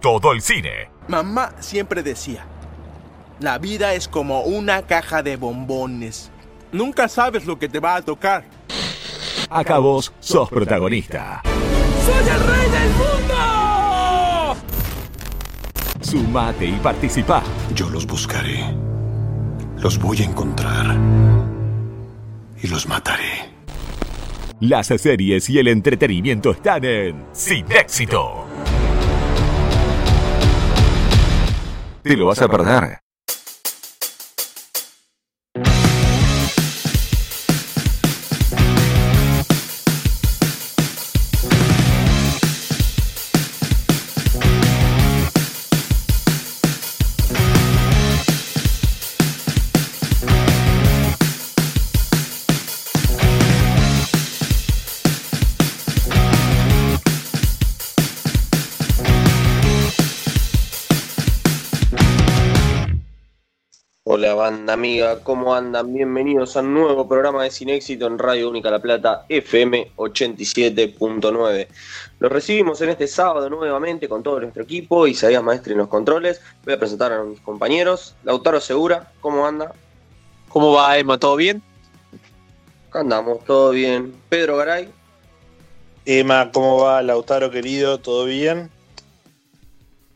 todo el cine. Mamá siempre decía, la vida es como una caja de bombones. Nunca sabes lo que te va a tocar. Acá vos sos protagonista. ¡Soy el rey del mundo! Sumate y participa. Yo los buscaré. Los voy a encontrar. Y los mataré. Las series y el entretenimiento están en Sin Éxito. Te lo vas a perder. Banda amiga, ¿cómo andan? Bienvenidos a un nuevo programa de Sin Éxito en Radio Única La Plata FM 87.9. Los recibimos en este sábado nuevamente con todo nuestro equipo, Isaías Maestre en los controles. Voy a presentar a mis compañeros. Lautaro Segura, ¿cómo anda? ¿Cómo va Emma? ¿Todo bien? Acá andamos, todo bien. Pedro Garay. Emma, ¿cómo va? Lautaro querido, ¿todo bien?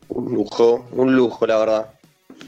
Un lujo, un lujo la verdad.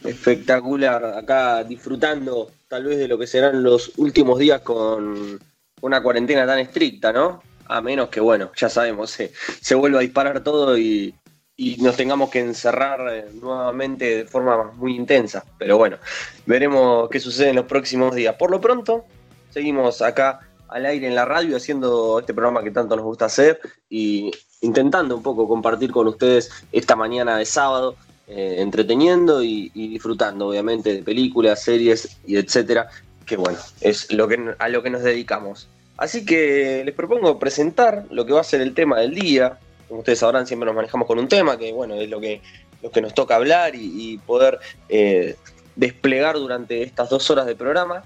Espectacular, acá disfrutando tal vez de lo que serán los últimos días con una cuarentena tan estricta, ¿no? A menos que, bueno, ya sabemos, se, se vuelva a disparar todo y, y nos tengamos que encerrar eh, nuevamente de forma muy intensa. Pero bueno, veremos qué sucede en los próximos días. Por lo pronto, seguimos acá al aire en la radio haciendo este programa que tanto nos gusta hacer y intentando un poco compartir con ustedes esta mañana de sábado eh, entreteniendo y, disfrutando, obviamente, de películas, series y etcétera, que bueno, es lo que, a lo que nos dedicamos. Así que les propongo presentar lo que va a ser el tema del día. Como ustedes sabrán, siempre nos manejamos con un tema, que bueno, es lo que, lo que nos toca hablar y, y poder eh, desplegar durante estas dos horas de programa.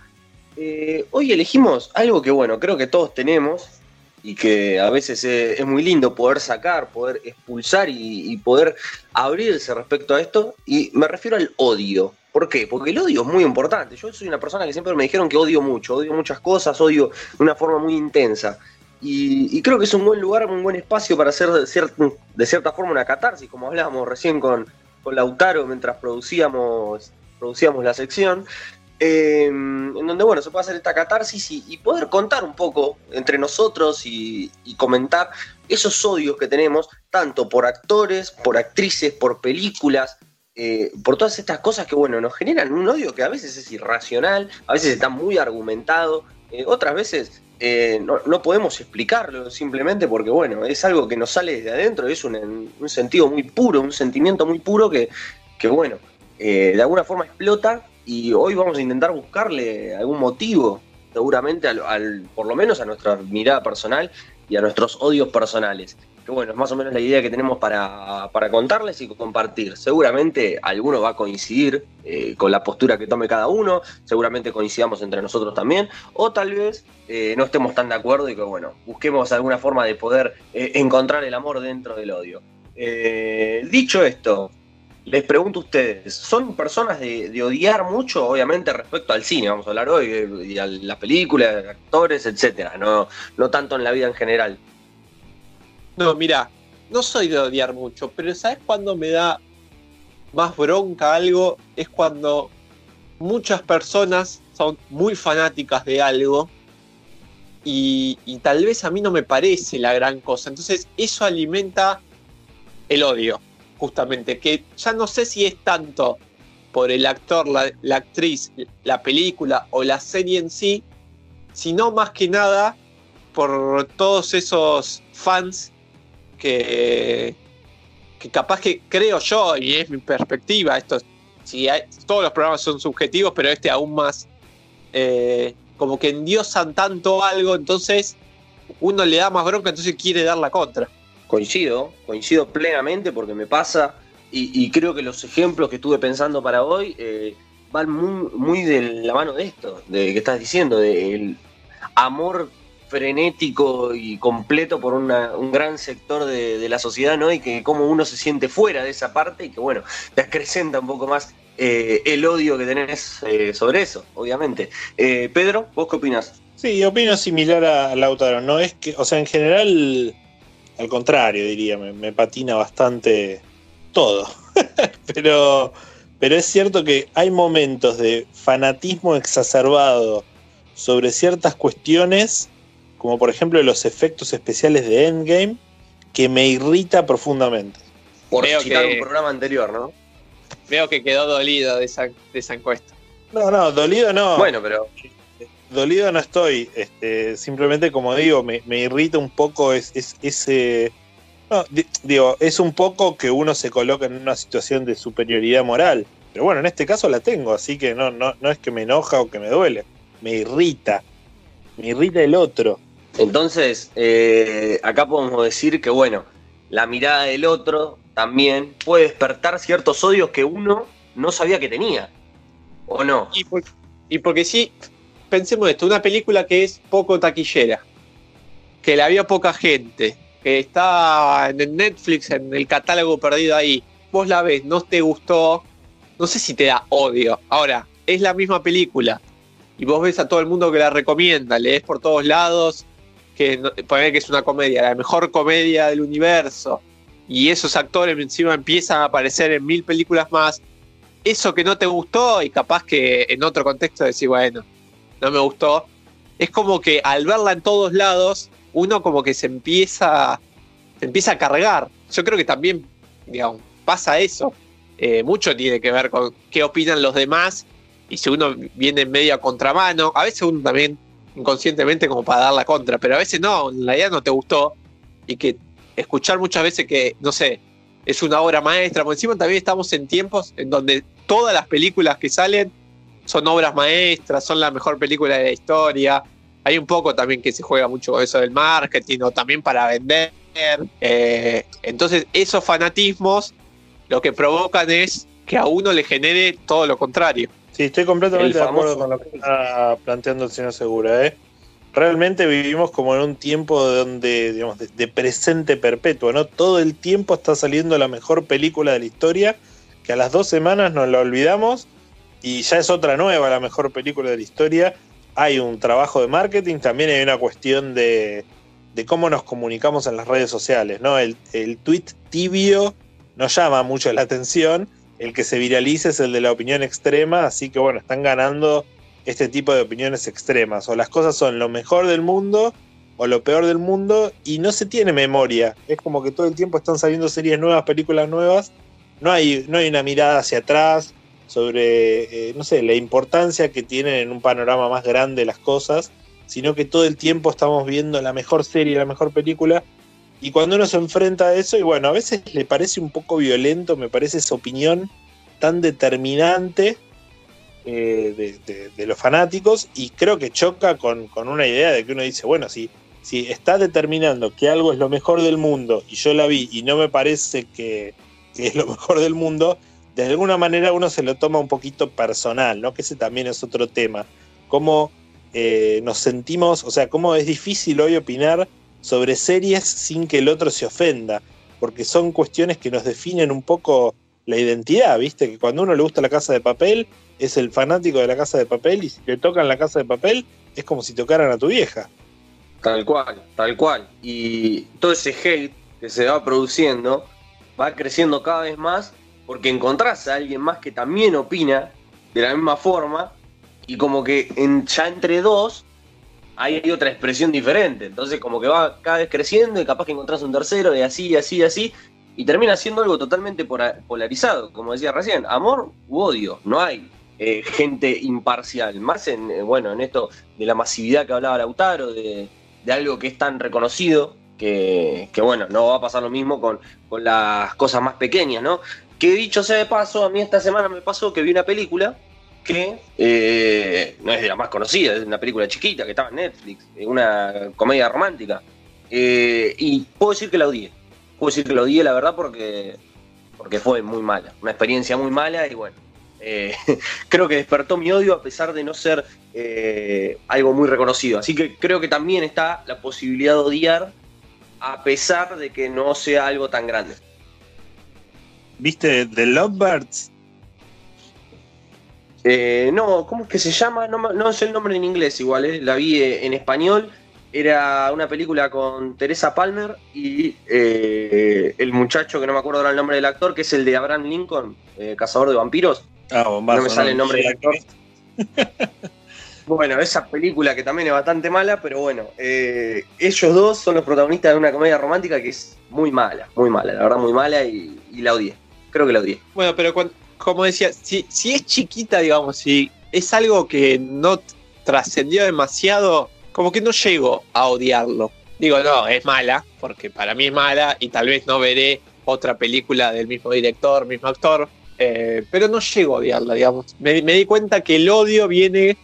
Eh, hoy elegimos algo que bueno, creo que todos tenemos, y que a veces es, muy lindo poder sacar, poder expulsar y, poder abrirse respecto a esto. Y me refiero al odio. ¿Por qué? Porque el odio es muy importante. Yo soy una persona que siempre me dijeron que odio mucho, odio muchas cosas, odio de una forma muy intensa. Y, creo que es un buen lugar, un buen espacio para hacer de, de cierta forma una catarsis, como hablábamos recién con, con Lautaro mientras producíamos, producíamos la sección. Eh, en donde bueno se puede hacer esta catarsis y, poder contar un poco entre nosotros y, comentar esos odios que tenemos tanto por actores, por actrices, por películas, eh, por todas estas cosas que bueno nos generan un odio que a veces es irracional, a veces está muy argumentado, eh, otras veces eh, no, podemos explicarlo simplemente porque bueno es algo que nos sale desde adentro, es un, un sentido muy puro, un sentimiento muy puro que, que bueno de alguna forma explota y hoy vamos a intentar buscarle algún motivo, seguramente, al, por lo menos a nuestra mirada personal y a nuestros odios personales. Que bueno, es más o menos la idea que tenemos para, para contarles y compartir. Seguramente alguno va a coincidir eh, con la postura que tome cada uno, seguramente coincidamos entre nosotros también, o tal vez eh, no estemos tan de acuerdo y que bueno, busquemos alguna forma de poder eh, encontrar el amor dentro del odio. Dicho esto, les pregunto a ustedes, ¿son personas de, odiar mucho, obviamente, respecto al cine? Vamos a hablar hoy, y a las películas, actores, etcétera, no, no tanto en la vida en general. No, mira, no soy de odiar mucho, pero ¿sabes cuándo me da más bronca algo? Es cuando muchas personas son muy fanáticas de algo y, y tal vez a mí no me parece la gran cosa. Entonces, eso alimenta el odio justamente, que ya no sé si es tanto por el actor, la, actriz, la película o la serie en sí, sino más que nada por todos esos fans que, que capaz que creo yo, y es mi perspectiva, esto, si hay, todos los programas son subjetivos, pero este aún más, eh, como que endiosan tanto algo, entonces uno le da más bronca, entonces quiere dar la contra coincido, coincido plenamente porque me pasa y, y, creo que los ejemplos que estuve pensando para hoy eh, van muy, de la mano de esto, de que estás diciendo, del amor frenético y completo por una- un gran sector de, de la sociedad, ¿no? Y que como uno se siente fuera de esa parte y que, bueno, te acrecenta un poco más eh, el odio que tenés eh, sobre eso, obviamente. Eh, Pedro, ¿vos qué opinás? Sí, opino similar a Lautaro. No es que, o sea, en general, al contrario, diría, me, me patina bastante todo. pero, pero es cierto que hay momentos de fanatismo exacerbado sobre ciertas cuestiones, como por ejemplo los efectos especiales de Endgame, que me irrita profundamente. Por Creo citar que- un programa anterior, ¿no? Veo que quedó dolido de esa, de esa encuesta. No, no, dolido no. Bueno, pero dolido no estoy. Este, simplemente, como digo, me, me irrita un poco es, es- ese. No, di- digo, es un poco que uno se coloca en una situación de superioridad moral. Pero bueno, en este caso la tengo, así que no, no, no es que me enoja o que me duele. Me irrita. Me irrita el otro. Entonces, eh, acá podemos decir que, bueno, la mirada del otro también puede despertar ciertos odios que uno no sabía que tenía. ¿O no? Y, por- y porque sí, pensemos esto, una película que es poco taquillera, que la vio poca gente, que está en el Netflix, en el catálogo perdido ahí, vos la ves, no te gustó, no sé si te da odio. Ahora, es la misma película y vos ves a todo el mundo que la recomienda, lees por todos lados que poner que es una comedia, la mejor comedia del universo, y esos actores encima empiezan a aparecer en mil películas más, eso que no te gustó y capaz que en otro contexto decir, bueno, no me gustó, es como que al verla en todos lados, uno como que se empieza, se empieza a cargar. Yo creo que también, digamos, pasa eso. Eh, mucho tiene que ver con qué opinan los demás y si uno viene en medio a contramano, a veces uno también inconscientemente como para dar la contra, pero a veces no, en realidad no te gustó y que escuchar muchas veces que, no sé, es una obra maestra, por encima también estamos en tiempos en donde todas las películas que salen son obras maestras, son la mejor película de la historia. Hay un poco también que se juega mucho con eso del marketing o también para vender. Eh, entonces, esos fanatismos lo que provocan es que a uno le genere todo lo contrario. Sí, estoy completamente de acuerdo con lo que está planteando el señor Segura. ¿eh? Realmente vivimos como en un tiempo donde, digamos, de, de presente perpetuo, ¿no? Todo el tiempo está saliendo la mejor película de la historia, que a las dos semanas nos la olvidamos y ya es otra nueva, la mejor película de la historia. Hay un trabajo de marketing, también hay una cuestión de, de cómo nos comunicamos en las redes sociales, ¿no? El, el tweet tibio nos llama mucho la atención el que se viraliza es el de la opinión extrema, así que bueno, están ganando este tipo de opiniones extremas. O las cosas son lo mejor del mundo o lo peor del mundo y no se tiene memoria. Es como que todo el tiempo están saliendo series nuevas, películas nuevas. No hay, no hay una mirada hacia atrás sobre, eh, no sé, la importancia que tienen en un panorama más grande las cosas, sino que todo el tiempo estamos viendo la mejor serie, la mejor película y cuando uno se enfrenta a eso, y bueno, a veces le parece un poco violento, me parece esa opinión tan determinante eh, de, los fanáticos, y creo que choca con, con una idea de que uno dice, bueno, si, si está determinando que algo es lo mejor del mundo, y yo la vi y no me parece que, que es lo mejor del mundo, de alguna manera uno se lo toma un poquito personal, ¿no? Que ese también es otro tema. Cómo eh, nos sentimos, o sea, cómo es difícil hoy opinar sobre series sin que el otro se ofenda, porque son cuestiones que nos definen un poco la identidad, ¿viste? Que cuando uno le gusta la casa de papel, es el fanático de la casa de papel, y si te tocan la casa de papel, es como si tocaran a tu vieja. Tal cual, tal cual. Y todo ese hate que se va produciendo va creciendo cada vez más porque encontrás a alguien más que también opina de la misma forma y como que en, ya entre dos hay otra expresión diferente. Entonces como que va cada vez creciendo y capaz que encontrás un tercero y así, y así, y así. Y termina siendo algo totalmente polarizado, como decía recién, amor u odio, no hay eh, gente imparcial, más en, eh, bueno, en esto de la masividad que hablaba Lautaro, de, algo que es tan reconocido, que, bueno, no va a pasar lo mismo con las cosas más pequeñas, ¿no? Que dicho sea de paso, a mí esta semana me pasó que vi una película que eh, no es de la más conocida, es una película chiquita que estaba en Netflix, eh, una comedia romántica. Eh, y puedo decir que la odié. Puedo decir que la odié, la verdad, porque, porque fue muy mala. Una experiencia muy mala y bueno, eh, creo que despertó mi odio a pesar de no ser algo muy reconocido. Así que creo que también está la posibilidad de odiar a pesar de que no sea algo tan grande. ¿Viste The Lovebirds? Eh, no, ¿cómo es que se llama? No, no sé el nombre en inglés igual, eh, la vi eh, en español. Era una película con Teresa Palmer y eh, el muchacho que no me acuerdo ahora el nombre del actor, que es el de Abraham Lincoln, eh, cazador de vampiros. Ah, bombazo, no me sale el nombre del actor. Bueno, esa película que también es bastante mala, pero bueno, eh, ellos dos son los protagonistas de una comedia romántica que es muy mala, muy mala, la verdad muy mala y, y la odié. Creo que la odié. Bueno, pero cuan- como decía, si, si es chiquita, digamos, si es algo que no trascendió demasiado, como que no llego a odiarlo. Digo, no, es mala, porque para mí es mala y tal vez no veré otra película del mismo director, mismo actor, eh, pero no llego a odiarla, digamos. Me, me di cuenta que el odio viene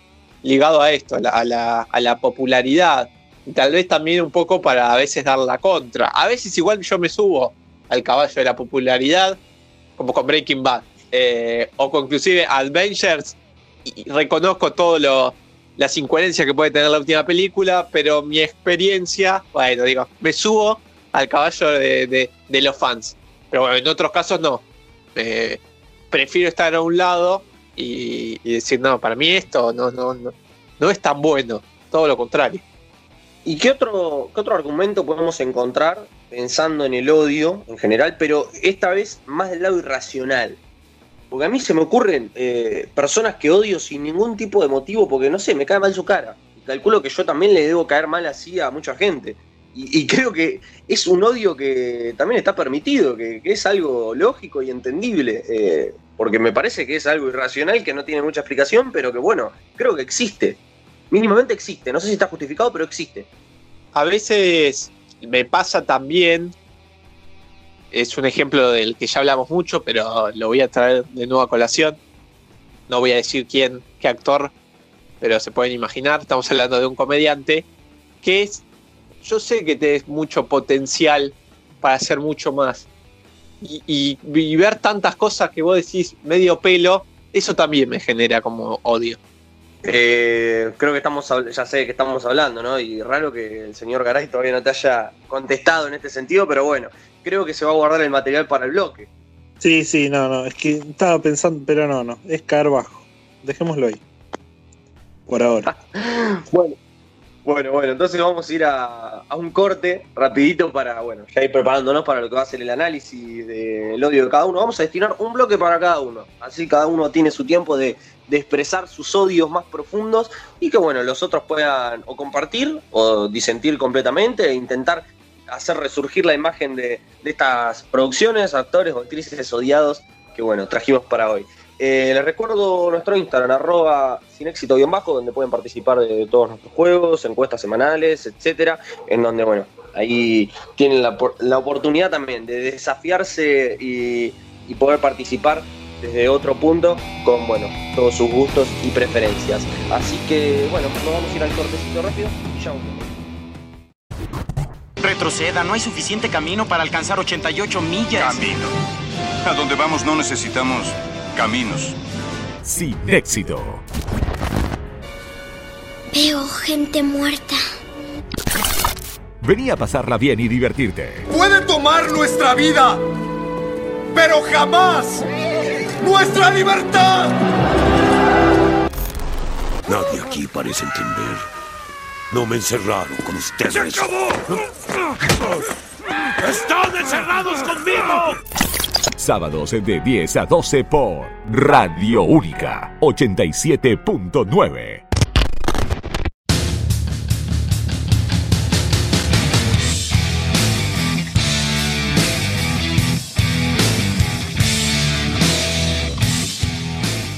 ligado a esto, a la, a la- a la popularidad. Y tal vez también un poco para a veces dar la contra. A veces igual yo me subo al caballo de la popularidad, como con Breaking Bad, eh, o con inclusive Avengers, y reconozco todo lo las incoherencias que puede tener la última película, pero mi experiencia, bueno, digo, me subo al caballo de, de- de los fans. Pero bueno, en otros casos no. Eh, prefiero estar a un lado y, y decir, no, para mí esto no, no, no, no es tan bueno, todo lo contrario. ¿Y qué otro, qué otro argumento podemos encontrar pensando en el odio en general, pero esta vez más del lado irracional? Porque a mí se me ocurren eh, personas que odio sin ningún tipo de motivo, porque no sé, me cae mal su cara. Calculo que yo también le debo caer mal así a mucha gente. Y, creo que es un odio que también está permitido, que, que es algo lógico y entendible. eh, porque me parece que es algo irracional que no tiene mucha explicación, pero que bueno, creo que existe. Mínimamente existe. No sé si está justificado, pero existe. A veces me pasa también, es un ejemplo del que ya hablamos mucho, pero lo voy a traer de nuevo a colación. No voy a decir quién, qué actor, pero se pueden imaginar, estamos hablando de un comediante que es, yo sé que tenés mucho potencial para hacer mucho más. Y, y- ver tantas cosas que vos decís medio pelo, eso también me genera como odio. Eh, creo que estamos, ya sé que estamos hablando, ¿no? Y raro que el señor Garay todavía no te haya contestado en este sentido, pero bueno, creo que se va a guardar el material para el bloque. Sí, sí, no, no. Es que estaba pensando, pero no, no. Es caer bajo. Dejémoslo ahí. Por ahora. Bueno, bueno, bueno, entonces vamos a ir a, a un corte rapidito para, bueno, ya ir preparándonos para lo que va a ser el análisis del odio de cada uno. Vamos a destinar un bloque para cada uno. Así cada uno tiene su tiempo de, de expresar sus odios más profundos y que, bueno, los otros puedan o compartir o disentir completamente e intentar hacer resurgir la imagen de, de estas producciones, actores o actrices odiados que, bueno, trajimos para hoy. Eh, les recuerdo nuestro Instagram, arroba sin éxito guion bajo, donde pueden participar de todos nuestros juegos, encuestas semanales, etcétera, en donde, bueno, ahí tienen la, la oportunidad también de desafiarse y, y poder participar desde otro punto con, bueno, todos sus gustos y preferencias. Así que, bueno, nos vamos a ir al cortecito rápido y ya volvemos. Retroceda, no hay suficiente camino para alcanzar 88 millas. Camino. A donde vamos no necesitamos caminos. Sin éxito. Veo gente muerta. Vení a pasarla bien y divertirte. Puede tomar nuestra vida, pero jamás nuestra libertad. Nadie aquí parece entender. No me encerraron con ustedes. ¡Se acabó! ¡Están encerrados conmigo! Sábados de 10 a 12 por Radio Única 87.9.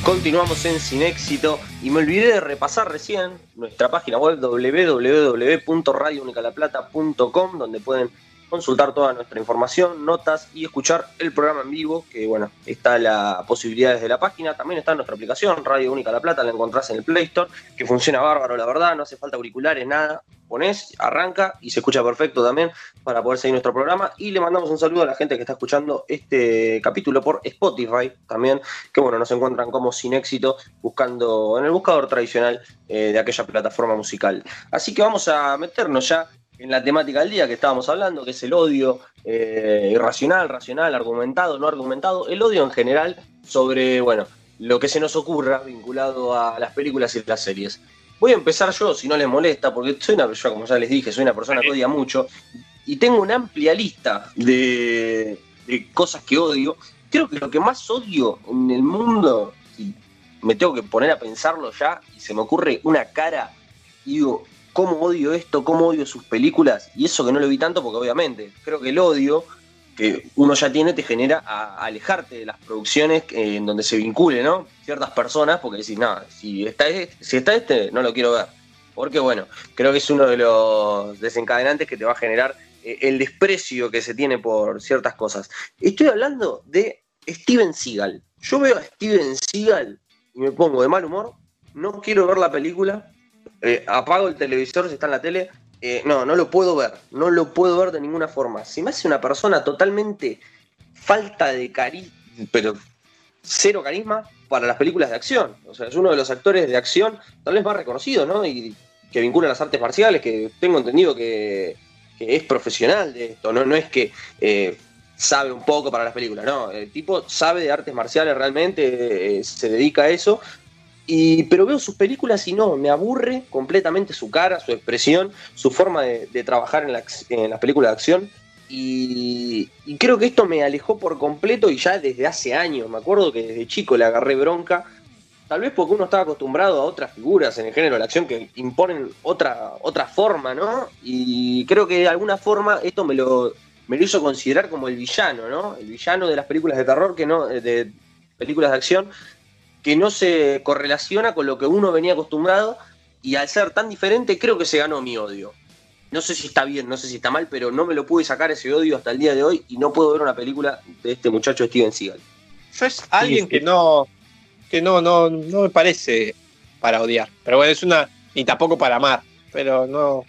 Continuamos en Sin Éxito y me olvidé de repasar recién nuestra página web www.radiounicalaplata.com donde pueden consultar toda nuestra información, notas y escuchar el programa en vivo, que bueno, está la posibilidad desde la página, también está nuestra aplicación, Radio Única La Plata, la encontrás en el Play Store, que funciona bárbaro, la verdad, no hace falta auriculares, nada, pones, arranca y se escucha perfecto también para poder seguir nuestro programa. Y le mandamos un saludo a la gente que está escuchando este capítulo por Spotify también, que bueno, nos encuentran como sin éxito buscando en el buscador tradicional eh, de aquella plataforma musical. Así que vamos a meternos ya en la temática del día que estábamos hablando, que es el odio eh, irracional, racional, argumentado, no argumentado, el odio en general sobre, bueno, lo que se nos ocurra vinculado a las películas y las series. Voy a empezar yo, si no les molesta, porque soy una persona, como ya les dije, soy una persona que odia mucho y tengo una amplia lista de, cosas que odio. Creo que lo que más odio en el mundo, y me tengo que poner a pensarlo ya, y se me ocurre una cara, digo, cómo odio esto, cómo odio sus películas, y eso que no lo vi tanto porque obviamente creo que el odio que uno ya tiene te genera alejarte de las producciones eh, en donde se vincule, ¿no? Ciertas personas, porque decís, nada, si está, este, si está este, no lo quiero ver. Porque bueno, creo que es uno de los desencadenantes que te va a generar eh, el desprecio que se tiene por ciertas cosas. Estoy hablando de Steven Seagal. Yo veo a Steven Seagal y me pongo de mal humor, no quiero ver la película, eh, apago el televisor si está en la tele, eh, no, no lo puedo ver, no lo puedo ver de ninguna forma. Se me hace una persona totalmente falta de carisma, pero cero carisma para las películas de acción. O sea, es uno de los actores de acción tal vez más reconocido, ¿no? Y que vincula las artes marciales, que tengo entendido que, es profesional de esto, no, no es que eh, sabe un poco para las películas, no, el tipo sabe de artes marciales realmente, se dedica a eso, y, pero veo sus películas y no, me aburre completamente su cara, su expresión, su forma de, trabajar en, la, las películas de acción. Y, y, creo que esto me alejó por completo y ya desde hace años. Me acuerdo que desde chico le agarré bronca. Tal vez porque uno estaba acostumbrado a otras figuras en el género de la acción que imponen otra, otra forma, ¿no? Y creo que de alguna forma esto me lo, me lo hizo considerar como el villano, ¿no? El villano de las películas de terror, que no, de películas de acción, que no se correlaciona con lo que uno venía acostumbrado y al ser tan diferente creo que se ganó mi odio. No sé si está bien, no sé si está mal, pero no me lo pude sacar ese odio hasta el día de hoy y no puedo ver una película de este muchacho Steven Seagal. Yo es alguien que no que no, no, no me parece para odiar. Pero bueno, es una. Y tampoco para amar. Pero no.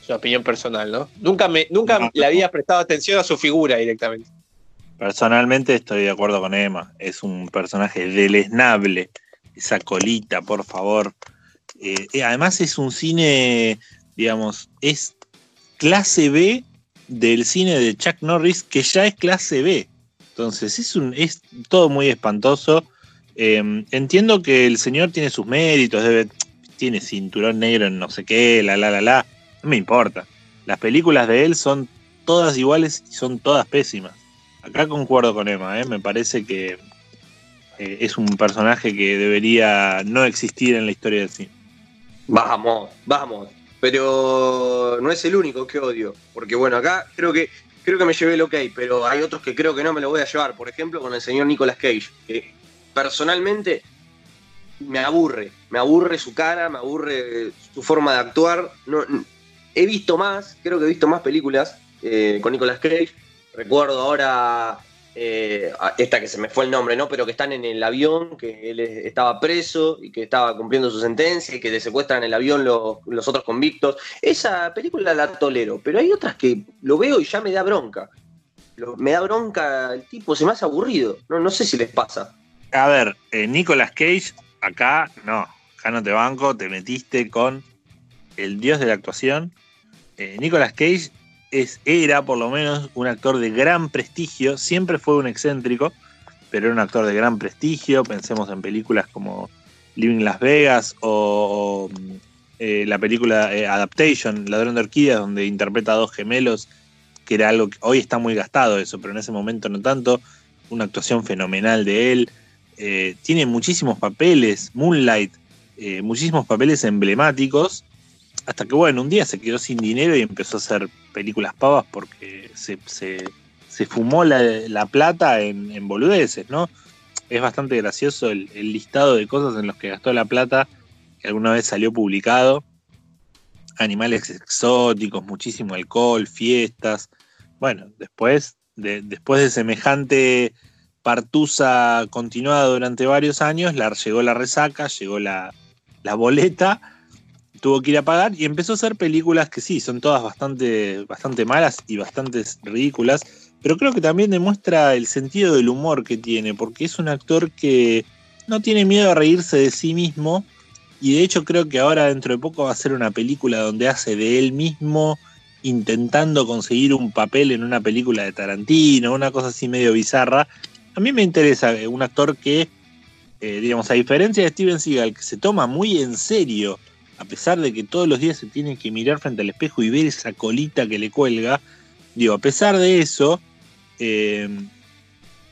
Es una opinión personal, ¿no? Nunca me, nunca no. le había prestado atención a su figura directamente. Personalmente estoy de acuerdo con Emma. Es un personaje deleznable. Esa colita, por favor. Eh, además es un cine, digamos, es clase B del cine de Chuck Norris, que ya es clase B. Entonces es, un, es todo muy espantoso. Eh, entiendo que el señor tiene sus méritos, tiene cinturón negro en no sé qué, la, la, la, la. No me importa. Las películas de él son todas iguales y son todas pésimas. Acá concuerdo con Emma, ¿eh? me parece que eh, es un personaje que debería no existir en la historia del cine. Vamos, vamos. Pero no es el único que odio. Porque bueno, acá creo que creo que me llevé el ok, pero hay otros que creo que no me lo voy a llevar. Por ejemplo, con el señor Nicolas Cage, que personalmente me aburre. Me aburre su cara, me aburre su forma de actuar. He visto más, creo que he visto más películas eh, con Nicolas Cage. Recuerdo ahora eh, esta que se me fue el nombre, ¿no? Pero que están en el avión, que él estaba preso y que estaba cumpliendo su sentencia y que le secuestran el avión los, los, otros convictos. Esa película la tolero, pero hay otras que lo veo y ya me da bronca. Me da bronca el tipo, se me hace aburrido. No, no sé si les pasa. A ver, eh, Nicolas Cage, acá no, acá no te banco, te metiste con el dios de la actuación. Eh, Nicolas Cage es, era por lo menos un actor de gran prestigio, siempre fue un excéntrico, pero era un actor de gran prestigio, pensemos en películas como Living Las Vegas o, eh, la película eh, Adaptation, Ladrón de Orquídeas, donde interpreta a dos gemelos, que era algo que hoy está muy gastado eso, pero en ese momento no tanto, una actuación fenomenal de él, eh, tiene muchísimos papeles, Moonlight, muchísimos papeles emblemáticos, hasta que bueno, un día se quedó sin dinero y empezó a hacer películas pavas porque se, se, se fumó la, la plata en, boludeces, ¿no? Es bastante gracioso el, listado de cosas en los que gastó la plata que alguna vez salió publicado. Animales exóticos, muchísimo alcohol, fiestas. bueno, después de, después de semejante partusa continuada durante varios años, llegó la resaca, llegó la, la boleta, tuvo que ir a pagar y empezó a hacer películas que sí, son todas bastante, bastante malas y bastante ridículas, pero creo que también demuestra el sentido del humor que tiene, porque es un actor que no tiene miedo a reírse de sí mismo y de hecho creo que ahora dentro de poco va a ser una película donde hace de él mismo intentando conseguir un papel en una película de Tarantino, una cosa así medio bizarra. A mí me interesa un actor que, eh, digamos, a diferencia de Steven Seagal, que se toma muy en serio, a pesar de que todos los días se tiene que mirar frente al espejo y ver esa colita que le cuelga, digo, a pesar de eso, eh,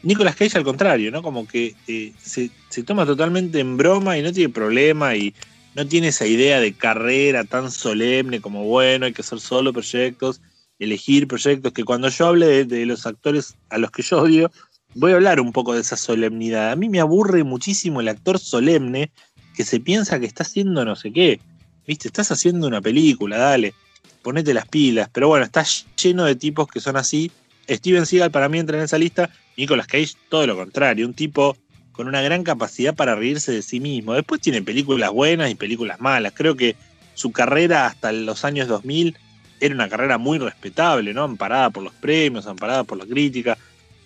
Nicolas Cage al contrario, ¿no? Como que eh, se, se, toma totalmente en broma y no tiene problema y no tiene esa idea de carrera tan solemne como, bueno, hay que hacer solo proyectos, elegir proyectos, que cuando yo hable de, de los actores a los que yo odio, voy a hablar un poco de esa solemnidad. A mí me aburre muchísimo el actor solemne que se piensa que está haciendo no sé qué. Viste, estás haciendo una película, dale, ponete las pilas. Pero bueno, está lleno de tipos que son así. Steven Seagal para mí entra en esa lista Nicolas Cage, todo lo contrario, un tipo con una gran capacidad para reírse de sí mismo. Después tiene películas buenas y películas malas. Creo que su carrera hasta los años 2000 era una carrera muy respetable, ¿no? Amparada por los premios, amparada por la crítica.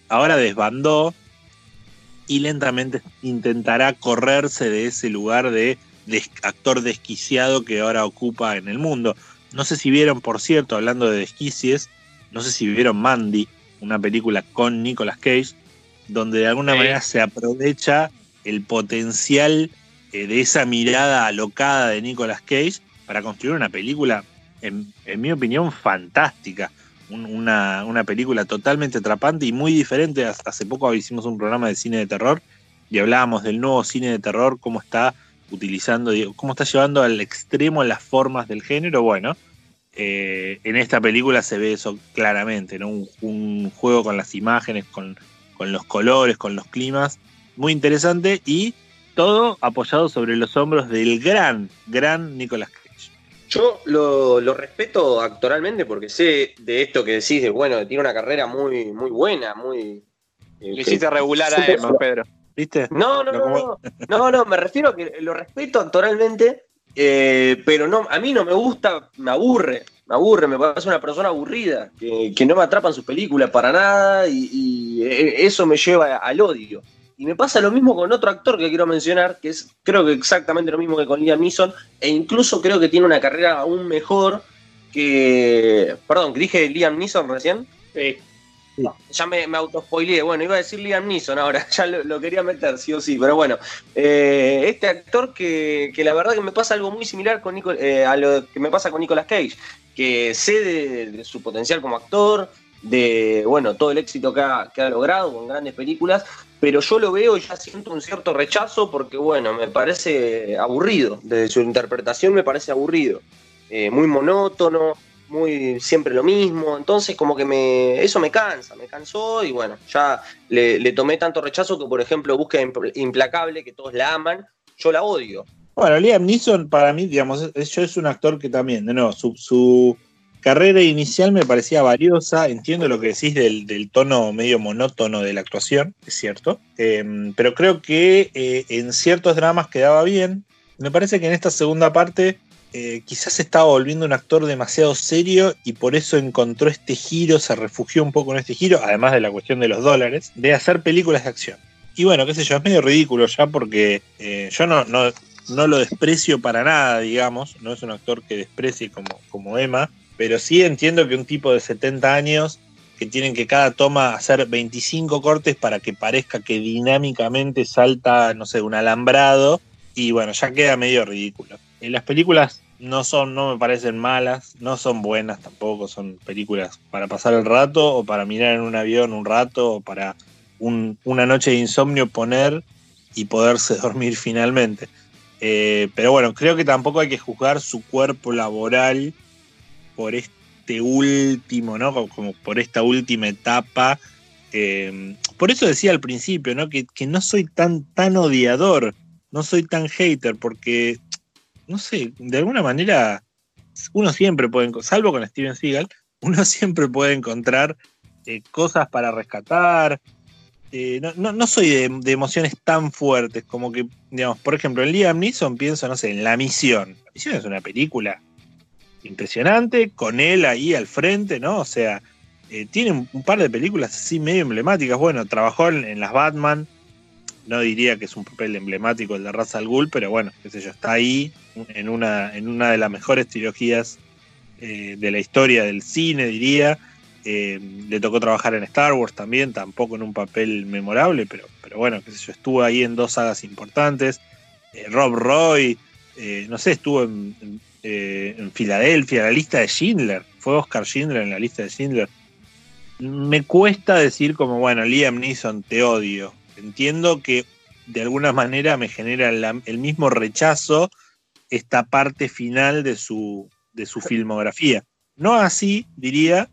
Ahora desbandó y lentamente intentará correrse de ese lugar de, de actor desquiciado que ahora ocupa en el mundo. No sé si vieron, por cierto, hablando de desquicies, no sé si vieron Mandy, una película con Nicolas Cage, donde de alguna sí. manera se aprovecha el potencial eh, de esa mirada alocada de Nicolas Cage para construir una película, en, en mi opinión, fantástica. Un, una, una, película totalmente atrapante y muy diferente. Hace poco hicimos un programa de cine de terror y hablábamos del nuevo cine de terror, cómo está utilizando, cómo está llevando al extremo las formas del género. Bueno, eh, en esta película se ve eso claramente, ¿no? Un, un juego con las imágenes, con, con, los colores, con los climas, muy interesante y todo apoyado sobre los hombros del gran, gran Nicolas Cage. Yo lo, lo respeto actoralmente porque sé de esto que decís, de bueno, tiene una carrera muy, muy buena, muy... Eh, Le hiciste regular a Emma, Pedro. ¿Viste? No, no, no, no, no, no, me refiero a que lo respeto actoralmente, eh, pero no, a mí no me gusta, me aburre, me aburre, me parece una persona aburrida, que, que no me atrapa en sus películas para nada y, y, eso me lleva al odio. Y me pasa lo mismo con otro actor que quiero mencionar, que es creo que exactamente lo mismo que con Liam Neeson, e incluso creo que tiene una carrera aún mejor que... Perdón, que dije Liam Neeson recién. Sí. Ya me, me autospoileé. Bueno, iba a decir Liam Neeson ahora, ya lo, quería meter, sí o sí. Pero bueno, eh, este actor que, que, la verdad que me pasa algo muy similar con Nico, eh, a lo que me pasa con Nicolas Cage, que sé de, de, su potencial como actor, de bueno, todo el éxito que ha, que ha logrado con grandes películas, pero yo lo veo y ya siento un cierto rechazo porque, bueno, me parece aburrido. Desde su interpretación me parece aburrido. Eh, muy monótono, muy siempre lo mismo. Entonces, como que me eso me cansa, me cansó y bueno, ya le, tomé tanto rechazo que, por ejemplo, Búsqueda Implacable, que todos la aman, yo la odio. Bueno, Liam Neeson para mí, digamos, es, es un actor que también, de nuevo, su, carrera inicial me parecía valiosa. Entiendo lo que decís del, tono medio monótono de la actuación, es cierto. Eh, pero creo que eh, en ciertos dramas quedaba bien. Me parece que en esta segunda parte eh, quizás estaba volviendo un actor demasiado serio y por eso encontró este giro, se refugió un poco en este giro, además de la cuestión de los dólares, de hacer películas de acción. Y bueno, qué sé yo, es medio ridículo ya porque eh, yo no, no, no, lo desprecio para nada, digamos, no es un actor que desprecie como, como Emma, pero sí entiendo que un tipo de 70 años que tienen que cada toma hacer 25 cortes para que parezca que dinámicamente salta, no sé, un alambrado, y bueno, ya queda medio ridículo. En las películas no son, no me parecen malas, no son buenas tampoco, son películas para pasar el rato o para mirar en un avión un rato o para un, una noche de insomnio poner y poderse dormir finalmente. Eh, pero bueno, creo que tampoco hay que juzgar su cuerpo laboral por este último, ¿no? Como, por esta última etapa. Eh, por eso decía al principio, ¿no? Que, que no soy tan, tan odiador, no soy tan hater, porque no sé, de alguna manera uno siempre puede, salvo con Steven Seagal, uno siempre puede encontrar eh, cosas para rescatar. Eh, no, no, soy de, emociones tan fuertes como que, digamos, por ejemplo, en Liam Neeson pienso, no sé, en La Misión. La Misión es una película impresionante, con él ahí al frente, ¿no? O sea, eh, tiene un, par de películas así medio emblemáticas. Bueno, trabajó en, las Batman. No diría que es un papel emblemático el de Ra's al Ghul, pero bueno, qué sé yo, está ahí en una, en una de las mejores trilogías eh, de la historia del cine, diría. Eh, le tocó trabajar en Star Wars también, tampoco en un papel memorable, pero, pero bueno, qué sé yo, estuvo ahí en dos sagas importantes. Rob Roy, no sé, estuvo en, en Filadelfia, la lista de Schindler, fue Oscar Schindler en la lista de Schindler me cuesta decir como, bueno, Liam Neeson, te odio. Entiendo que de alguna manera me genera el mismo rechazo esta parte final de su, de su filmografía. No así, diría,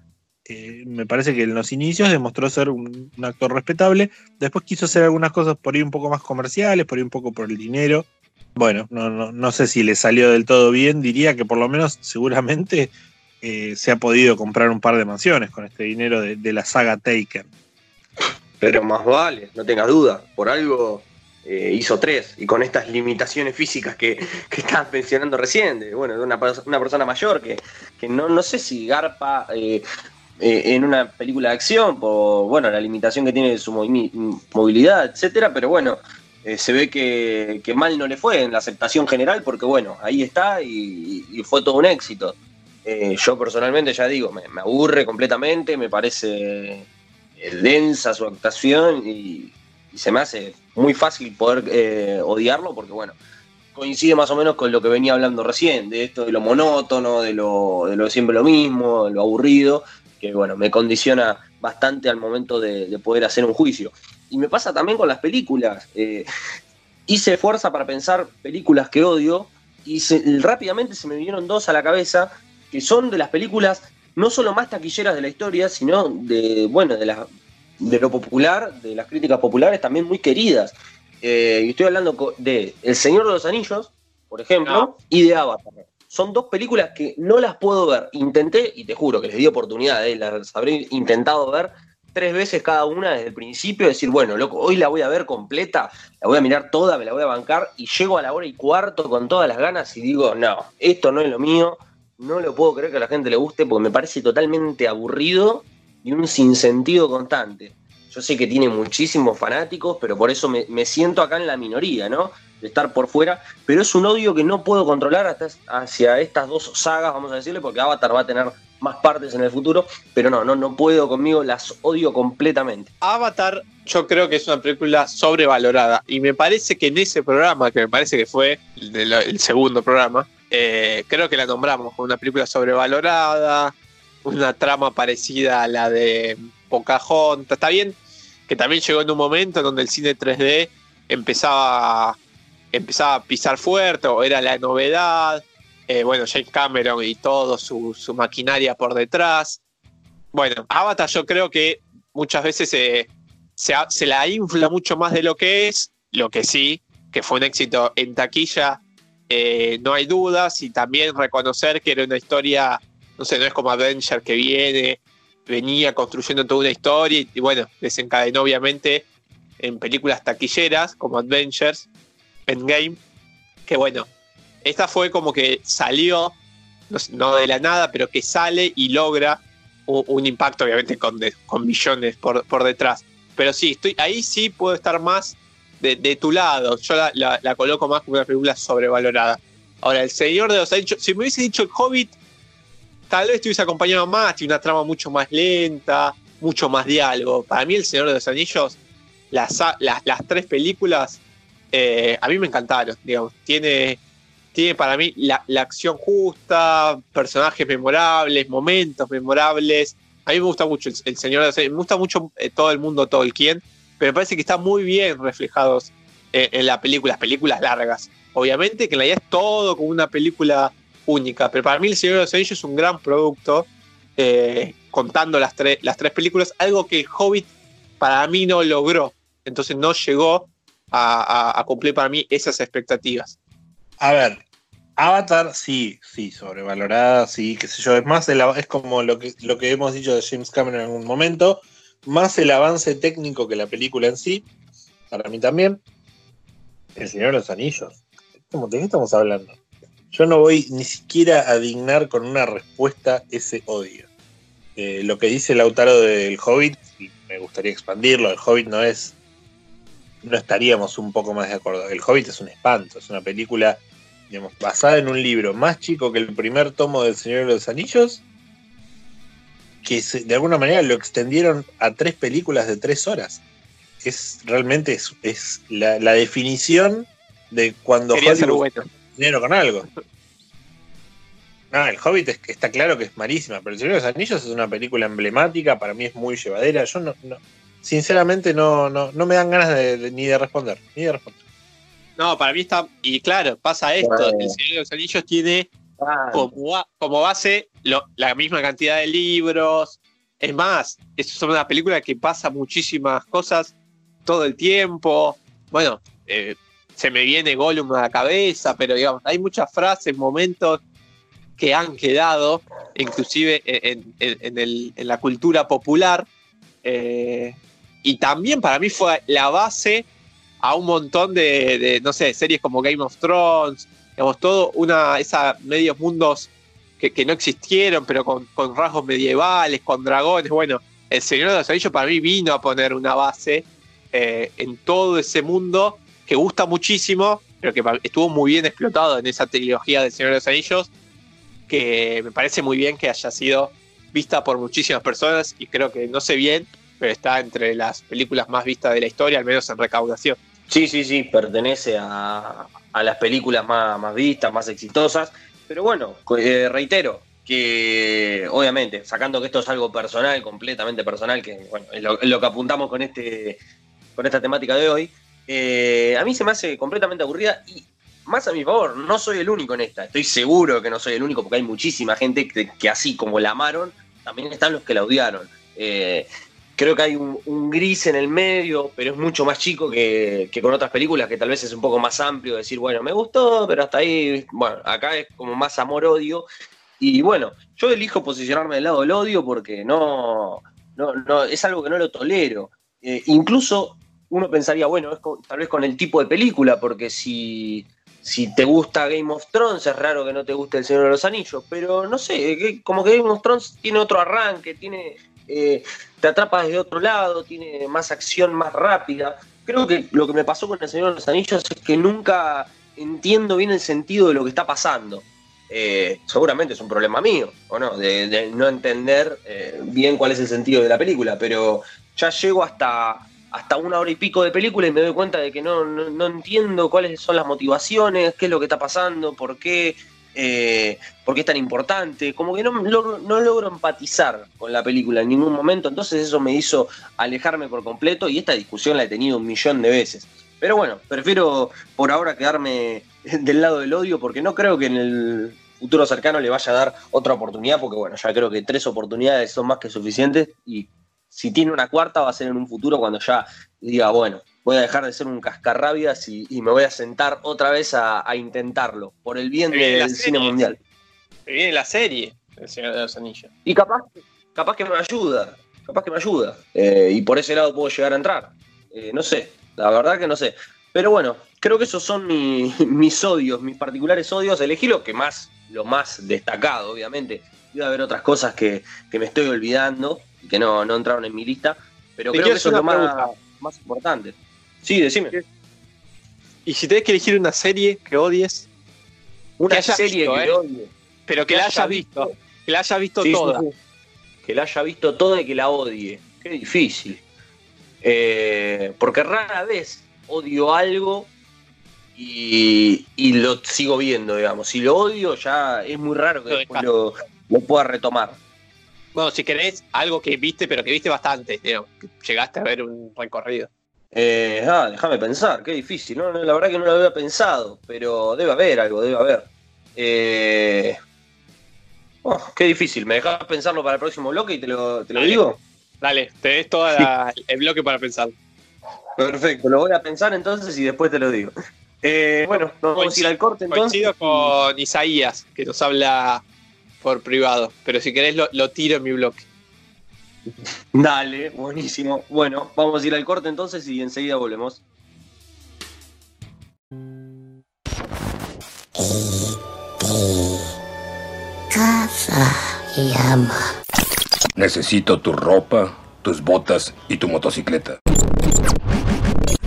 eh, me parece que en los inicios demostró ser un, actor respetable, después quiso hacer algunas cosas por ahí un poco más comerciales, por ahí un poco por el dinero. Bueno, no, no, no sé si le salió del todo bien, diría que por lo menos seguramente eh, se ha podido comprar un par de mansiones con este dinero de, la saga Taken. Pero más vale, no tengas duda. Por algo eh, hizo tres y con estas limitaciones físicas que, que estabas mencionando recién, bueno, de una, persona mayor que, no, no sé si garpa eh, en una película de acción por bueno la limitación que tiene de su movilidad, etcétera, pero bueno. se ve que, mal no le fue en la aceptación general porque bueno, ahí está y fue todo un éxito. Eh, yo personalmente ya digo, me, aburre completamente, me parece eh, densa su actuación y, se me hace muy fácil poder eh, odiarlo porque, bueno, coincide más o menos con lo que venía hablando recién, de esto de lo monótono, de lo, de lo siempre lo mismo, de lo aburrido, que, bueno, me condiciona bastante al momento de, poder hacer un juicio. Y me pasa también con las películas. hice fuerza para pensar películas que odio y rápidamente se me vinieron dos a la cabeza que son de las películas no solo más taquilleras de la historia, sino de, bueno, de, la, de lo popular, de las críticas populares también muy queridas. Eh, y estoy hablando de El Señor de los Anillos, por ejemplo, y de Avatar. Son dos películas que no las puedo ver. Intenté, y te juro que les di oportunidad, eh, las habré intentado ver tres veces cada una desde el principio, decir, bueno, loco, hoy la voy a ver completa, la voy a mirar toda, me la voy a bancar, y llego a la hora y cuarto con todas las ganas y digo, no, esto no es lo mío, no lo puedo creer que a la gente le guste porque me parece totalmente aburrido y un sinsentido constante. Yo sé que tiene muchísimos fanáticos, pero por eso me, siento acá en la minoría, ¿no? De estar por fuera, pero es un odio que no puedo controlar hasta hacia estas dos sagas, vamos a decirle, porque Avatar va a tener más partes en el futuro, pero no, no, no puedo conmigo, las odio completamente. Avatar, yo creo que es una película sobrevalorada, y me parece que en ese programa, que me parece que fue el segundo programa, eh, creo que la nombramos como una película sobrevalorada, una trama parecida a la de Pocahontas. Está bien que también llegó en un momento en donde el cine 3D empezaba, empezaba a pisar fuerte o era la novedad. Eh, bueno, James Cameron y todo su, maquinaria por detrás. Bueno, Avatar yo creo que muchas veces se, se la infla mucho más de lo que es, lo que sí, que fue un éxito en taquilla eh, no hay dudas y también reconocer que era una historia, no sé, no es como Adventure que viene, venía construyendo toda una historia y, bueno, desencadenó obviamente en películas taquilleras como Adventures, Endgame, que bueno, esta fue como que salió, no, de la nada, pero que sale y logra un, impacto obviamente con, con millones por, detrás. Pero sí, estoy, ahí sí puedo estar más de, tu lado. Yo la, coloco más como una película sobrevalorada. Ahora, El Señor de los Anillos, si me hubiese dicho El Hobbit, tal vez te hubiese acompañado más, tiene una trama mucho más lenta, mucho más diálogo. Para mí, El Señor de los Anillos, las, las, tres películas, eh, a mí me encantaron, digamos. Tiene, tiene para mí la, acción justa, personajes memorables, momentos memorables. A mí me gusta mucho El, Señor de los Anillos, me gusta mucho eh, todo el mundo, quien pero me parece que están muy bien reflejados en, la película, las películas largas. Obviamente que en realidad es todo como una película única, pero para mí El Señor de los Anillos es un gran producto, eh, contando las, las tres películas, algo que el Hobbit para mí no logró, entonces no llegó a, cumplir para mí esas expectativas. A ver, Avatar, sí, sí, sobrevalorada, sí, qué sé yo. Es más, el es como lo que, lo que hemos dicho de James Cameron en algún momento, más el avance técnico que la película en sí, para mí también. El Señor de los Anillos. ¿Cómo- ¿De qué estamos hablando? Yo no voy ni siquiera a dignar con una respuesta ese odio. Eh, lo que dice Lautaro del Hobbit, y me gustaría expandirlo, el Hobbit no es. No estaríamos un poco más de acuerdo. El Hobbit es un espanto, es una película digamos, basada en un libro más chico que el primer tomo del Señor de los Anillos, que se- de alguna manera lo extendieron a tres películas de tres horas. Es realmente es, es la, la definición de cuando Quería Hollywood bueno. dinero con algo. No, el Hobbit es, que está claro que es malísima, pero el Señor de los Anillos es una película emblemática, para mí es muy llevadera. Yo no, no- sinceramente no, no, no me dan ganas de- de- ni de responder, ni de responder. No, para mí está. Y claro, pasa esto: Bueno. El Señor de los Anillos tiene Ah, como, ba- como base lo- la misma cantidad de libros. Es más, es una película que pasa muchísimas cosas todo el tiempo. Bueno, eh, se me viene Gollum a la cabeza, pero digamos, hay muchas frases, momentos que han quedado, inclusive en, en- en el- en la cultura popular. eh, y también para mí fue la base a un montón de, no sé, series como Game of Thrones, digamos, todo una, esa medios mundos que, no existieron, pero con, con rasgos medievales, con dragones. Bueno, El Señor de los Anillos para mí vino a poner una base eh, en todo ese mundo que gusta muchísimo, pero que estuvo muy bien explotado en esa trilogía del Señor de los Anillos, que me parece muy bien que haya sido vista por muchísimas personas y creo que no sé bien, pero está entre las películas más vistas de la historia, al menos en recaudación. Sí, sí, sí, pertenece a, a las películas más, más vistas, más exitosas. Pero bueno, eh, reitero que obviamente, sacando que esto es algo personal, completamente personal, que bueno, es lo, es lo que apuntamos con este con esta temática de hoy, eh, a mí se me hace completamente aburrida y más a mi favor, no soy el único en esta. Estoy seguro que no soy el único porque hay muchísima gente que, que así como la amaron, también están los que la odiaron. Eh, creo que hay un, gris en el medio, pero es mucho más chico que, con otras películas, que tal vez es un poco más amplio, decir, bueno, me gustó, pero hasta ahí, bueno, acá es como más amor-odio. Y bueno, yo elijo posicionarme del lado del odio porque no, no, no es algo que no lo tolero. Eh, incluso uno pensaría, bueno, es tal vez con el tipo de película, porque si, si te gusta Game of Thrones, es raro que no te guste El Señor de los Anillos, pero no sé, que- como que Game of Thrones tiene otro arranque, tiene eh, te atrapa desde otro lado, tiene más acción más rápida. Creo que lo que me pasó con El Señor de los Anillos es que nunca entiendo bien el sentido de lo que está pasando. Eh, seguramente es un problema mío, ¿o no? De, no entender eh, bien cuál es el sentido de la película, pero ya llego hasta, hasta una hora y pico de película y me doy cuenta de que no, no entiendo cuáles son las motivaciones, qué es lo que está pasando, por qué, eh, por qué es tan importante. Como que no, no logro empatizar con la película en ningún momento, entonces eso me hizo alejarme por completo y esta discusión la he tenido un millón de veces. Pero bueno, prefiero por ahora quedarme del lado del odio porque no creo que en el futuro cercano le vaya a dar otra oportunidad porque bueno, ya creo que tres oportunidades son más que suficientes y si tiene una cuarta va a ser en un futuro cuando ya diga, bueno, voy a dejar de ser un cascarrabias y, y me voy a sentar otra vez a, a intentarlo por el bien del cine mundial. Me viene la serie El Señor de los Anillos. Y capaz, capaz que me ayuda, capaz que me ayuda. Eh, y por ese lado puedo llegar a entrar. Eh, no sé, la verdad que no sé. Pero bueno, creo que esos son mi- mis odios, mis particulares odios. Elegí lo que más, lo más destacado, obviamente. Debe haber otras cosas que, que me estoy olvidando y que no, no entraron en mi lista. Pero creo que eso es lo más importante. Sí, decime. Y si tenés que elegir una serie que odies, Una que serie visto, que ¿eh? odie. pero que Que la haya hayas visto, que la hayas visto Sí, toda. sí. Que la haya visto toda y que la odie. Qué difícil. Eh, porque rara vez odio algo y, y lo sigo viendo, digamos. Si lo odio, ya es muy raro que Lo después lo, lo pueda retomar. Bueno, si querés, algo que viste, pero que viste bastante, digamos, que llegaste a ver un recorrido. Eh, ah, déjame pensar, qué difícil. No, la verdad que no lo había pensado, pero debe haber algo, debe haber. Eh, oh, qué difícil. ¿Me dejas pensarlo para el próximo bloque y te lo, te lo Dale. digo? Dale, tenés todo el bloque para pensar. Perfecto, lo voy a pensar entonces y después te lo digo. Eh, bueno, nos vamos a ir al corte entonces. Coincido con Isaías, que nos habla por privado, pero si querés lo, lo tiro en mi bloque. Dale, buenísimo. Bueno, vamos a ir al corte entonces y enseguida volvemos. Casa llama. Necesito tu ropa, tus botas y tu motocicleta.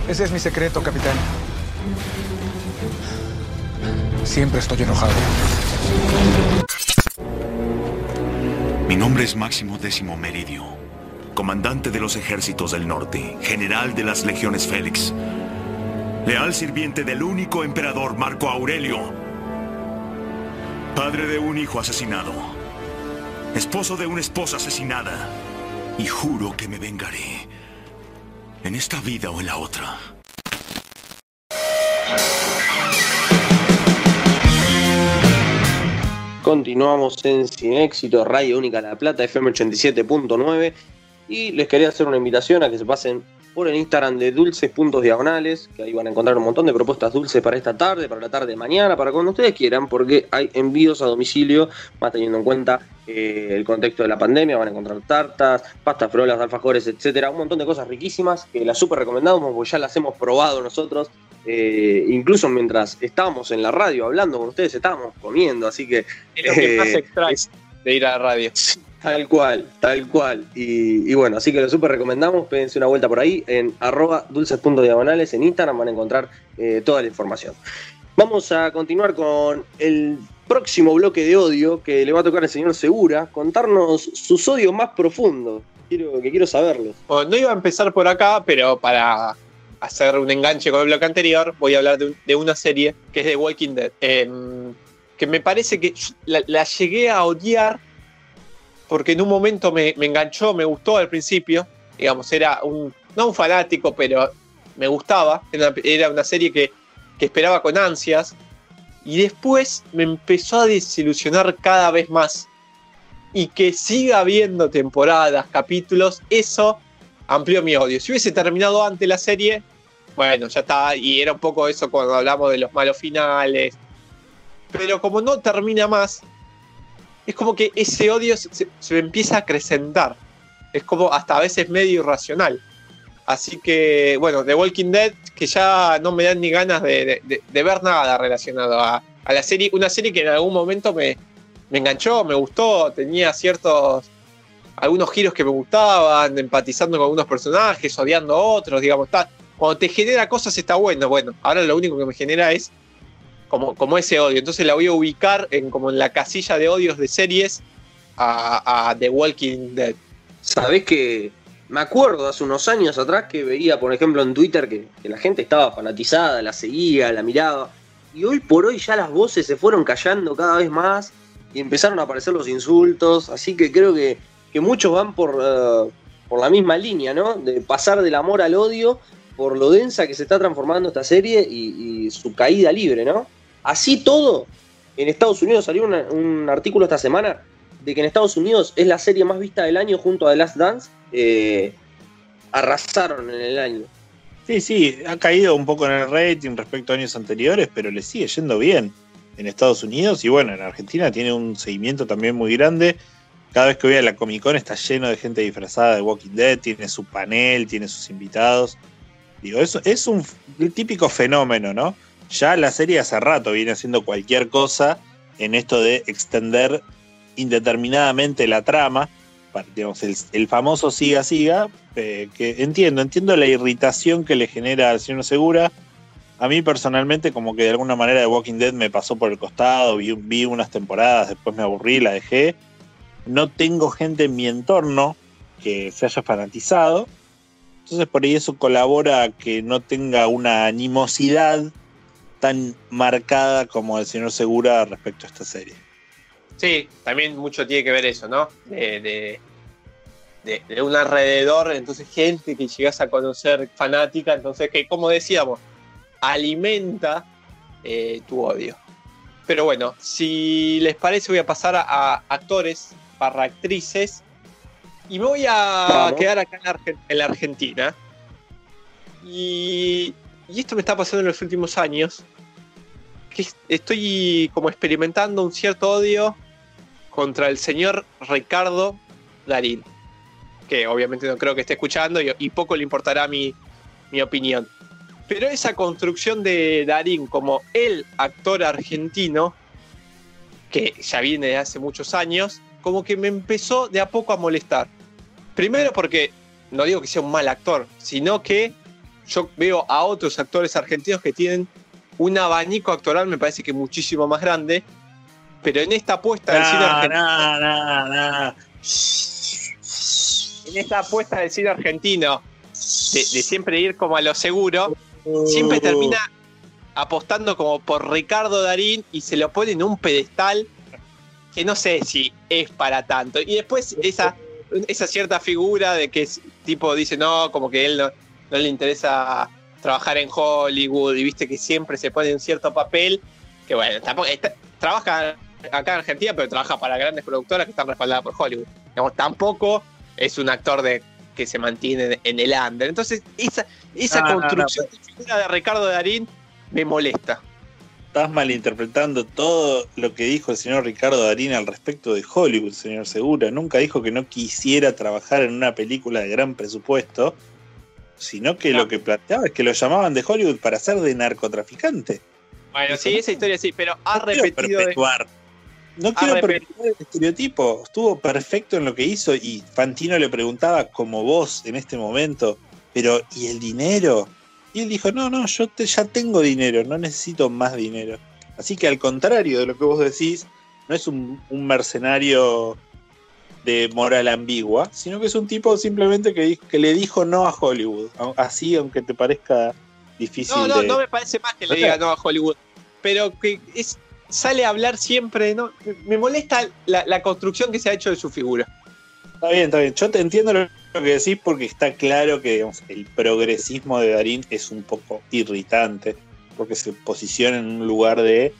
Ese es mi secreto, capitán. Siempre estoy enojado. Mi nombre es Máximo Décimo Meridio, comandante de los ejércitos del norte, general de las legiones Félix, leal sirviente del único emperador Marco Aurelio, padre de un hijo asesinado, esposo de una esposa asesinada, y juro que me vengaré, en esta vida o en la otra. Continuamos en Sin Éxito, Radio Única La Plata, FM 87.9. Y les quería hacer una invitación a que se pasen por el Instagram de Dulces Puntos Diagonales, que ahí van a encontrar un montón de propuestas dulces para esta tarde, para la tarde de mañana, para cuando ustedes quieran, porque hay envíos a domicilio, más teniendo en cuenta eh, el contexto de la pandemia, van a encontrar tartas, pastas frolas, alfajores, etcétera, un montón de cosas riquísimas que las súper recomendamos, porque ya las hemos probado nosotros, eh, incluso mientras estábamos en la radio hablando con ustedes, estábamos comiendo, así que... Es lo que más eh, extraño de ir a la radio. Tal cual, tal cual. Y, y bueno, así que lo súper recomendamos. Pédense una vuelta por ahí en arroba dulces.diagonales en Instagram. Van a encontrar eh, toda la información. Vamos a continuar con el próximo bloque de odio que le va a tocar al señor Segura. Contarnos sus odios más profundos. Quiero, que quiero saberlos. Bueno, no iba a empezar por acá, pero para hacer un enganche con el bloque anterior, voy a hablar de, de una serie que es The Walking Dead. Em, que me parece que la, la llegué a odiar porque en un momento me, me enganchó, me gustó al principio. Digamos, era un, no un fanático, pero me gustaba. Era una, era una serie que, que esperaba con ansias. Y después me empezó a desilusionar cada vez más. Y que siga habiendo temporadas, capítulos, eso amplió mi odio. Si hubiese terminado antes la serie, bueno, ya está. Y era un poco eso cuando hablamos de los malos finales. Pero como no termina más, es como que ese odio se, se- empieza a acrecentar. Es como hasta a veces medio irracional. Así que, bueno, The Walking Dead, que ya no me dan ni ganas de, ver nada relacionado a, la serie. Una serie que en algún momento me, me enganchó, me gustó, tenía ciertos. Algunos giros que me gustaban, empatizando con algunos personajes, odiando a otros, digamos. Está, cuando te genera cosas está bueno. Bueno, ahora lo único que me genera es como, como ese odio. Entonces la voy a ubicar en, como en la casilla de odios de series a, The Walking Dead. Sabés que me acuerdo hace unos años atrás que veía, por ejemplo, en Twitter que la gente estaba fanatizada, la seguía, la miraba. Y hoy por hoy ya las voces se fueron callando cada vez más y empezaron a aparecer los insultos. Así que creo que, que muchos van por, eh, por la misma línea, ¿no? De pasar del amor al odio por lo densa que se está transformando esta serie y, su caída libre, ¿no? Así todo, en Estados Unidos salió un artículo esta semana de que en Estados Unidos es la serie más vista del año junto a The Last Dance. eh, arrasaron en el año. Sí, sí, ha caído un poco en el rating respecto a años anteriores, pero le sigue yendo bien en Estados Unidos y bueno, en Argentina tiene un seguimiento también muy grande. Cada vez que voy a la Comic Con está lleno de gente disfrazada de Walking Dead, tiene su panel, tiene sus invitados. Digo, eso es un típico fenómeno, ¿no? Ya la serie hace rato viene haciendo cualquier cosa en esto de extender indeterminadamente la trama, digamos, el, el famoso siga siga, que entiendo, entiendo la irritación que le genera al señor Segura. A mí personalmente como que de alguna manera The Walking Dead me pasó por el costado, vi, vi unas temporadas, después me aburrí, la dejé. No tengo gente en mi entorno que se haya fanatizado. Entonces por ahí eso colabora a que no tenga una animosidad tan marcada como el señor Segura respecto a esta serie. Sí, también mucho tiene que ver eso, ¿no? De, de, un alrededor, entonces gente que llegas a conocer fanática, entonces que como decíamos, alimenta eh, tu odio. Pero bueno, si les parece voy a pasar a actores barra actrices y me voy a quedar acá en la, Argen- en la Argentina. Y y esto me está pasando en los últimos años, que estoy como experimentando un cierto odio contra el señor Ricardo Darín, que obviamente no creo que esté escuchando y, poco le importará mi, mi opinión. Pero esa construcción de Darín como el actor argentino, que ya viene de hace muchos años, como que me empezó de a poco a molestar. Primero porque no digo que sea un mal actor, sino que yo veo a otros actores argentinos que tienen un abanico actoral, me parece que muchísimo más grande, pero en esta apuesta del cine argentino. En esta apuesta del cine argentino, de, siempre ir como a lo seguro, siempre termina apostando como por Ricardo Darín y se lo pone en un pedestal que no sé si es para tanto. Y después esa, esa cierta figura de que tipo dice, no, como que él no, no le interesa trabajar en Hollywood y viste que siempre se pone un cierto papel, que bueno, tampoco, trabaja acá en Argentina, pero trabaja para grandes productoras que están respaldadas por Hollywood. tampoco es un actor de que se mantiene en el under. Entonces, esa, esa construcción de figura de Ricardo Darín me molesta. Estás malinterpretando todo lo que dijo el señor Ricardo Darín al respecto de Hollywood, señor Segura. Nunca dijo que no quisiera trabajar en una película de gran presupuesto sino que lo que planteaba es que lo llamaban de Hollywood para ser de narcotraficante. Bueno, sí, esa historia sí, pero ha repetido. No quiero perpetuar el estereotipo. Estuvo perfecto en lo que hizo y Fantino le preguntaba, como vos en este momento, pero ¿y el dinero? Y él dijo, no, no, yo ya tengo dinero, no necesito más dinero. Así que al contrario de lo que vos decís, no es un mercenario de moral ambigua, sino que es un tipo simplemente que, que le dijo no a Hollywood. Así, aunque te parezca difícil. No, no, no me parece más que le diga no a Hollywood. Pero que es, sale a hablar siempre, ¿no? Me molesta la, construcción que se ha hecho de su figura. Está bien, está bien. Yo te entiendo lo que decís porque está claro que el progresismo de Darín es un poco irritante, porque se posiciona en un lugar de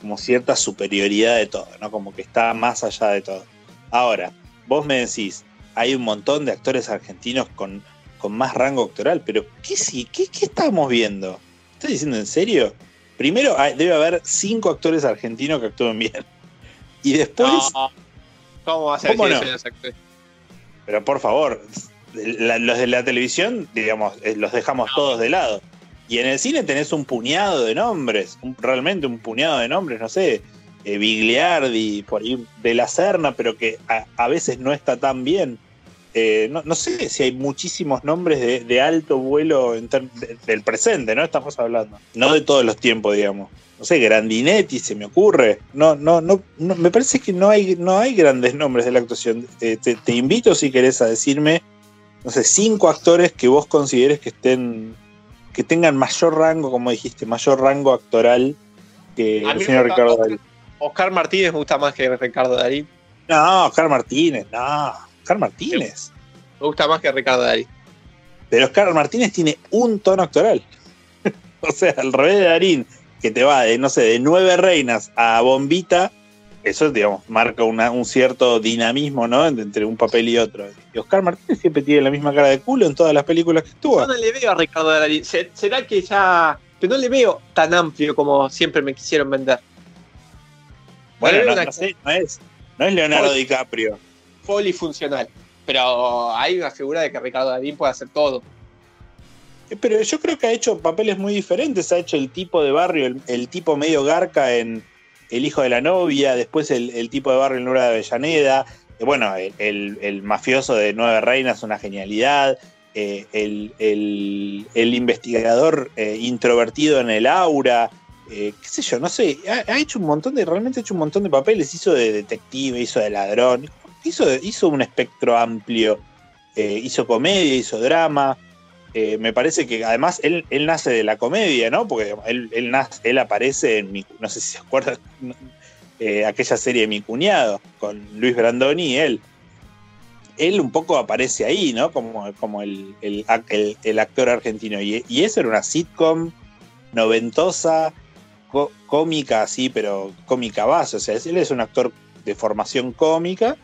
como cierta superioridad de todo, ¿no? Como que está más allá de todo. Ahora, vos me decís, hay un montón de actores argentinos con, con más rango actoral, pero ¿qué, sí, qué, qué estamos viendo? ¿Estás diciendo en serio? Primero debe haber cinco actores argentinos que actúen bien. Y después. ¿Cómo va a ser Pero por favor, los de la televisión, digamos, eh, los dejamos todos de lado. Y en el cine tenés un puñado de nombres, realmente un puñado de nombres, no sé, eh, Bigliardi, por ahí de la Serna, pero que a, veces no está tan bien. Eh, no, sé si hay muchísimos nombres de, alto vuelo del presente, ¿no? Estamos hablando. No de todos los tiempos, digamos. No sé, Grandinetti se me ocurre. No, no, no, me parece que no hay, no hay grandes nombres de la actuación. Eh, te, te, invito, si querés, a decirme, no sé, cinco actores que vos consideres que estén, que tengan mayor rango, como dijiste, mayor rango actoral que el señor Ricardo Darín. Oscar Martínez me gusta más que Ricardo Darín. No, Oscar Martínez, no. Oscar Martínez. Me gusta más que Ricardo Darín. Pero Oscar Martínez tiene un tono actoral. o sea, al revés de Darín, que te va de, no sé, de nueve reinas a bombita, eso, digamos, marca un cierto dinamismo, ¿no? Entre un papel y otro. Y Oscar Martínez siempre tiene la misma cara de culo en todas las películas que actúa. Yo no le veo a Ricardo Darín. ¿Será que ya.? Pero no le veo tan amplio como siempre me quisieron vender. Bueno, no, es, Leonardo DiCaprio. Polifuncional. Pero hay una figura de que Ricardo Darín puede hacer todo. Eh, pero yo creo que ha hecho papeles muy diferentes. Ha hecho el tipo de barrio, el, tipo medio garca en El hijo de la novia, después el, tipo de barrio en Lura de Avellaneda. Eh, bueno, el, mafioso de Nueve Reinas, una genialidad. Eh, el, investigador introvertido en el aura. Eh, qué sé yo, no sé, ha, hecho un montón de, realmente ha hecho un montón de papeles, hizo de detective, hizo de ladrón, hizo, hizo un espectro amplio, eh, hizo comedia, hizo drama, eh, me parece que además él, nace de la comedia, ¿no? Porque él, él, nace, él aparece en mi, no sé si se acuerdan, aquella serie de Mi Cuñado, con Luis Brandoni y él. Él un poco aparece ahí, ¿no? Como, como el, actor argentino. Y, y eso era una sitcom noventosa, cómica así, pero cómica base. O sea, él es un actor de formación cómica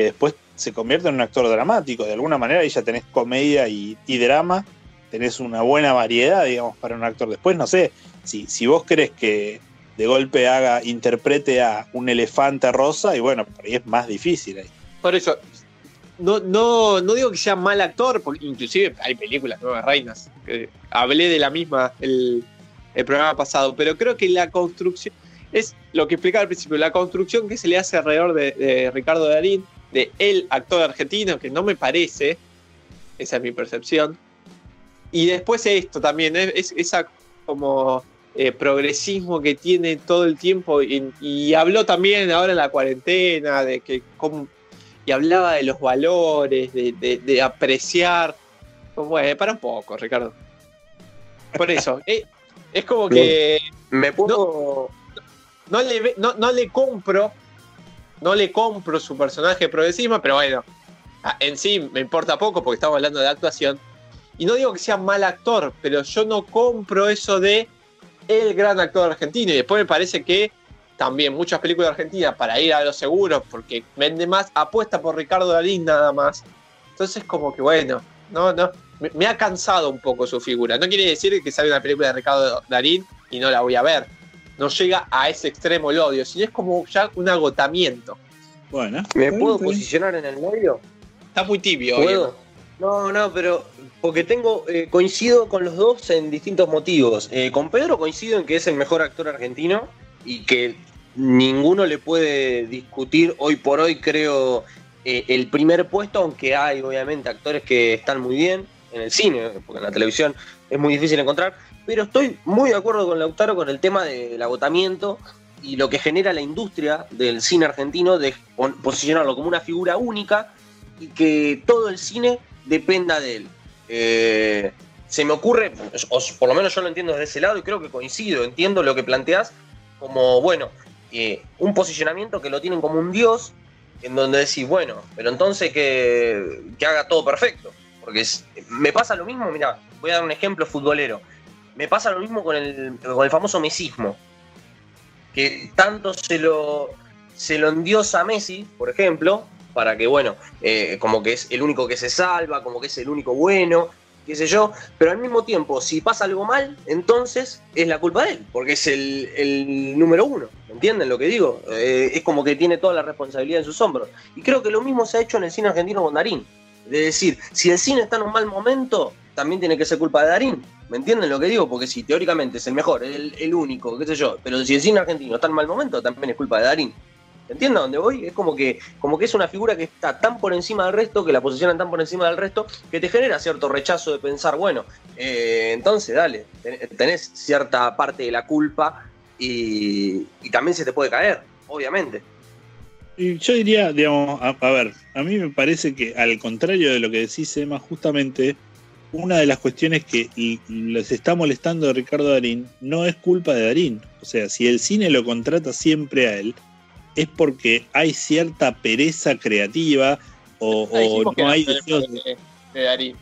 que después se convierte en un actor dramático. De alguna manera ahí ya tenés comedia y, drama tenés una buena variedad, digamos, para un actor. Después, no sé, si, si vos crees que de golpe haga, interprete a un elefante rosa, y bueno, por ahí es más difícil ahí. Por eso, no, no, no digo que sea mal actor, porque inclusive hay películas, Nuevas Reinas, que hablé de la misma el, el programa pasado, pero creo que la construcción, es lo que explicaba al principio, la construcción que se le hace alrededor de, de Ricardo Darín, de el actor argentino, que no me parece, esa es mi percepción, y después esto también, es, es esa como eh, progresismo que tiene todo el tiempo, y, y habló también ahora en la cuarentena, de que cómo y hablaba de los valores, de, de, de apreciar. Bueno, para un poco, Ricardo. Por eso, eh, es como que. Me puedo. No, no le, no, no le compro. No le compro su personaje de pero bueno. En sí me importa poco porque estamos hablando de actuación. Y no digo que sea mal actor, pero yo no compro eso de el gran actor argentino. Y después me parece que también muchas películas argentinas para ir a los seguros porque vende más, apuesta por Ricardo Darín nada más. Entonces como que bueno, no, no, me, me ha cansado un poco su figura. No quiere decir que sale una película de Ricardo Darín y no la voy a ver. No llega a ese extremo el odio, sino es como ya un agotamiento. Bueno. ¿Me puedo posicionar en el medio? Está muy tibio. ¿Puedo? No, no, pero porque tengo, eh, coincido con los dos en distintos motivos. Eh, con Pedro coincido en que es el mejor actor argentino y que ninguno le puede discutir hoy por hoy, creo, eh, el primer puesto, aunque hay obviamente actores que están muy bien en el cine, porque en la televisión es muy difícil encontrar, pero estoy muy de acuerdo con Lautaro con el tema del agotamiento y lo que genera la industria del cine argentino de posicionarlo como una figura única y que todo el cine dependa de él. Eh, se me ocurre, o por lo menos yo lo entiendo desde ese lado y creo que coincido, entiendo lo que planteás como, bueno, eh, un posicionamiento que lo tienen como un dios, en donde decís, bueno, pero entonces que, que haga todo perfecto. Porque es- me pasa lo mismo, mira, voy a dar un ejemplo futbolero. Me pasa lo mismo con el, con el famoso mesismo. Que tanto se lo, se lo endiosa a Messi, por ejemplo, para que, bueno, eh, como que es el único que se salva, como que es el único bueno, qué sé yo, pero al mismo tiempo, si pasa algo mal, entonces es la culpa de él, porque es el, número uno, ¿entienden lo que digo? Eh, es como que tiene toda la responsabilidad en sus hombros. Y creo que lo mismo se ha hecho en el cine argentino con Darín. De decir, si el cine está en un mal momento, también tiene que ser culpa de Darín. ¿Me entienden lo que digo? Porque si teóricamente es el mejor, el, el único, qué sé yo, pero si el cine argentino está en mal momento, también es culpa de Darín. ¿Entienden a dónde voy? Es como que, como que es una figura que está tan por encima del resto, que la posicionan tan por encima del resto, que te genera cierto rechazo de pensar, bueno, eh, entonces dale, ten- tenés cierta parte de la culpa y, y también se te puede caer, obviamente. Y yo diría, digamos, a, a ver, a mí me parece que al contrario de lo que decís, Emma, justamente una de las cuestiones que les está molestando de Ricardo Darín no es culpa de Darín. O sea, si el cine lo contrata siempre a él, es porque hay cierta pereza creativa o, no hay problema deseos de- de, de Darín.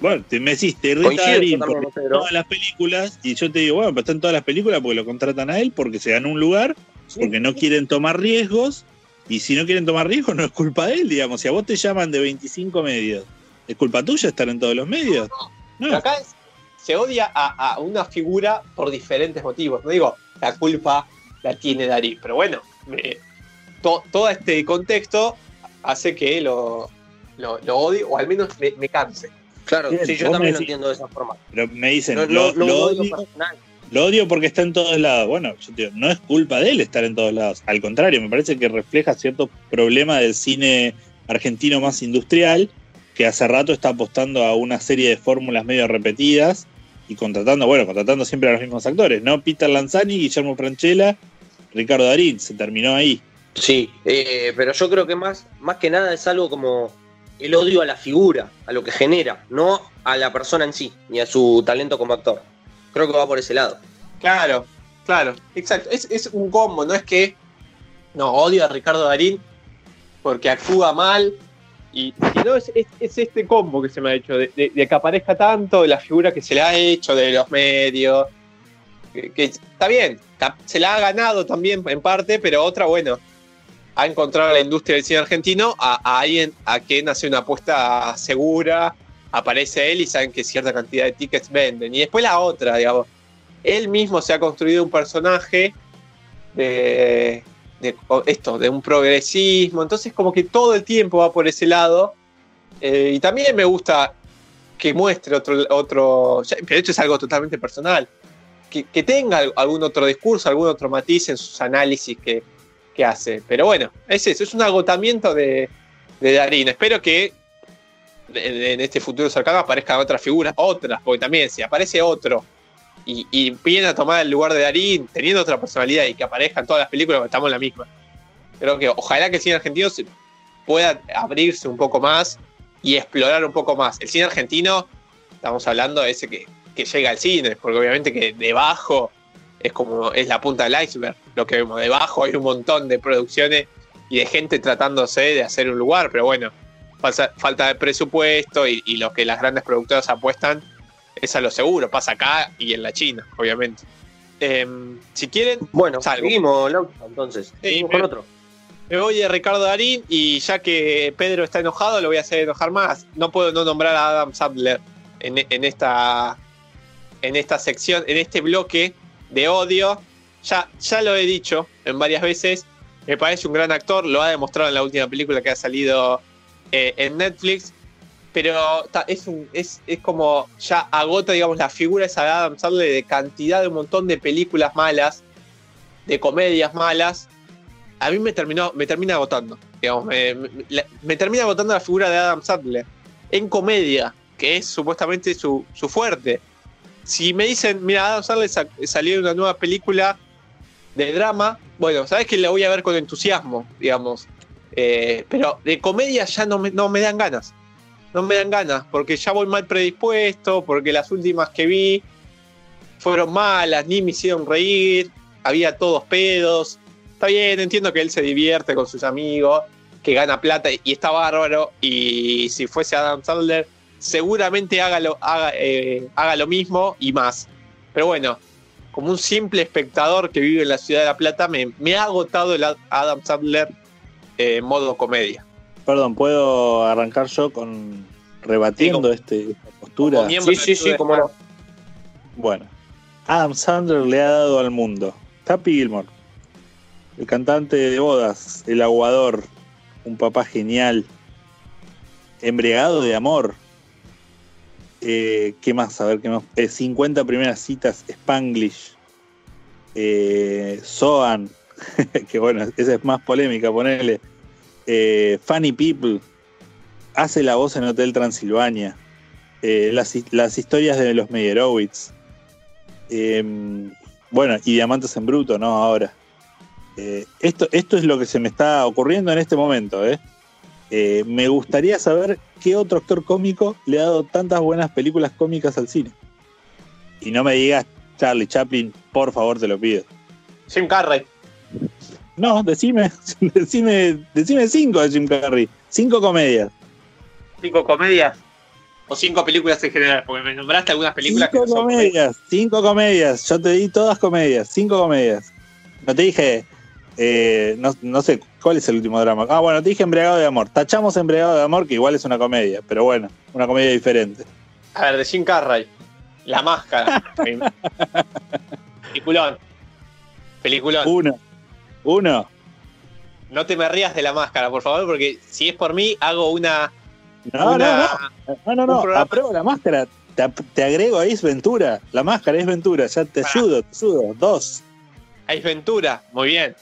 Bueno, te me decís, te irrita Coincido Darín Pedro. todas las películas y yo te digo, bueno, pero está en todas las películas porque lo contratan a él porque se ganó un lugar, porque no quieren tomar riesgos y si no quieren tomar riesgos no es culpa de él, digamos. Si a vos te llaman de 25 medios, ¿es culpa tuya estar en todos los medios? Acá es- se odia a, a una figura por diferentes motivos. No digo, la culpa la tiene Darín, pero bueno, me- to- todo este contexto hace que lo, lo, lo odie o al menos me, me canse. Claro, sí, yo también lo entiendo de esa forma. Pero me dicen, No, lo, odio odio, personal. Lo odio porque está en todos lados. Bueno, yo te digo, no es culpa de él estar en todos lados. Al contrario, me parece que refleja cierto problema del cine argentino más industrial, que hace rato está apostando a una serie de fórmulas medio repetidas y contratando, bueno, contratando siempre a los mismos actores, ¿no? Peter Lanzani, Guillermo Franchella, Ricardo Darín, se terminó ahí. Sí, eh, pero yo creo que más, más que nada es algo como el odio a la figura, a lo que genera, no a la persona en sí, ni a su talento como actor. Creo que va por ese lado. Claro, claro, exacto. Es, un combo, no es que no odio a Ricardo Darín porque actúa mal. Y, no, es, es- es este combo que se me ha hecho, de, que aparezca tanto, de la figura que se le ha hecho, de los medios. Que, está bien, se la ha ganado también en parte, pero otra, bueno, ha encontrado la industria del cine argentino a, a alguien a quien hace una apuesta segura aparece él y saben que cierta cantidad de tickets venden. Y después la otra, digamos. Él mismo se ha construido un personaje de, esto, de un progresismo. Entonces, como que todo el tiempo va por ese lado. Eh, y también me gusta que muestre otro, otro. De hecho, es algo totalmente personal. Que, tenga algún otro discurso, algún otro matiz en sus análisis que, que hace. Pero bueno, es eso, es un agotamiento de, de. Espero que en este futuro cercano aparezcan otras figuras, otras, porque también si aparece otro y, y viene a tomar el lugar de Darín, teniendo otra personalidad y que aparezcan todas las películas, estamos en la misma. Creo que ojalá que el cine argentino pueda abrirse un poco más y explorar un poco más. El cine argentino, estamos hablando de ese que, que llega al cine, porque obviamente que debajo es como es la punta del iceberg, lo que vemos debajo hay un montón de producciones y de gente tratándose de hacer un lugar, pero bueno, falta, falta de presupuesto y, y, lo que las grandes productoras apuestan es a lo seguro, pasa acá y en la China, obviamente. Eh, si quieren, bueno, salgo. seguimos, entonces, seguimos con otro. Me voy de Ricardo Darín y ya que Pedro está enojado, lo voy a hacer enojar más. No puedo no nombrar a Adam Sandler en, en esta, en esta sección, en este bloque de odio. Ya, ya lo he dicho en varias veces. Me parece un gran actor, lo ha demostrado en la última película que ha salido eh, en Netflix. Pero es, es, es como ya agota, digamos, la figura esa de Adam Sandler de cantidad de un montón de películas malas, de comedias malas a mí me terminó, me termina agotando. Digamos, me, termina agotando la figura de Adam Sandler en comedia, que es supuestamente su, su fuerte. Si me dicen, mira, Adam Sandler sa- salió una nueva película de drama, bueno, sabes que la voy a ver con entusiasmo, digamos. Eh, pero de comedia ya no me, dan ganas. No me dan ganas, porque ya voy mal predispuesto, porque las últimas que vi fueron malas, ni me hicieron reír, había todos pedos. Está bien, entiendo que él se divierte con sus amigos, que gana plata y está bárbaro. Y si fuese Adam Sandler, seguramente haga lo, eh, mismo y más. Pero bueno, como un simple espectador que vive en la ciudad de La Plata, me, me ha agotado el Adam Sandler en modo comedia. Perdón, ¿puedo arrancar yo con rebatiendo este, esta postura? como Sí, sí, sí, cómo no. Bueno, Adam Sandler le ha dado al mundo Happy Gilmore, el cantante de bodas, el aguador, un papá genial, embriagado de amor. Eh, ¿Qué más? A ver, ¿qué más? Eh, 50 primeras citas, Spanglish, eh, Soan, que bueno, esa es más polémica, ponerle. Eh, Funny People, hace la voz en Hotel Transilvania, eh, las, historias de los Meyerowitz, eh, bueno, y Diamantes en Bruto, ¿no? Ahora. Eh, esto, esto es lo que se me está ocurriendo en este momento, me gustaría saber qué otro actor cómico le ha dado tantas buenas películas cómicas al cine. Y no me digas Charlie Chaplin, por favor, te lo pido. Jim Carrey. No, decime, decime, decime cinco de Jim Carrey. Cinco comedias. Cinco comedias. O cinco películas en general, porque me nombraste algunas películas Cinco que no son comedias, cinco comedias. Yo te di todas comedias, cinco comedias. No te dije, eh, no, no sé, ¿cuál es el último drama? Ah, bueno, te dije Embriagado de Amor. Tachamos Embriagado de Amor, que igual es una comedia, pero bueno, una comedia diferente. A ver, de Jim Carrey. La máscara. Peliculón. Peliculón. Uno. Uno. No te me rías de la máscara, por favor, porque si es por mí, hago una. No, una- no, no. No, no, no. Apruebo la máscara. Te, te agrego a Ace Ventura. La máscara es Ventura. Ya te ayudo, te ayudo. Dos. Ace Ventura. Muy bien.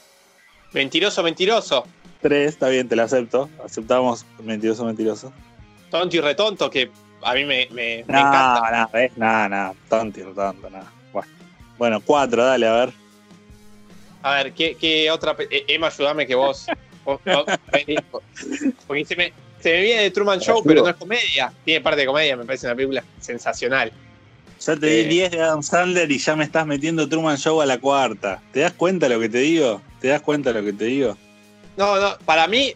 Mentiroso, mentiroso. Tres, está bien, te la acepto. Aceptamos mentiroso, mentiroso. Tonto y retonto, que a mí me, me- me No, encanta. no, ves, nada, nada. Tonto, tonto, nada. Bueno. bueno, cuatro, dale, a ver. A ver, ¿qué, qué otra. eh, Emma, ayúdame que vos. vos- vos- porque se me, se me viene de Truman Show, pero no es comedia. Tiene parte de comedia, me parece una película sensacional. Ya te di Eh. 10 de Adam Sandler y ya me estás metiendo Truman Show a la cuarta. ¿Te das cuenta lo que te digo? ¿Te das cuenta lo que te digo? No, no, para mí.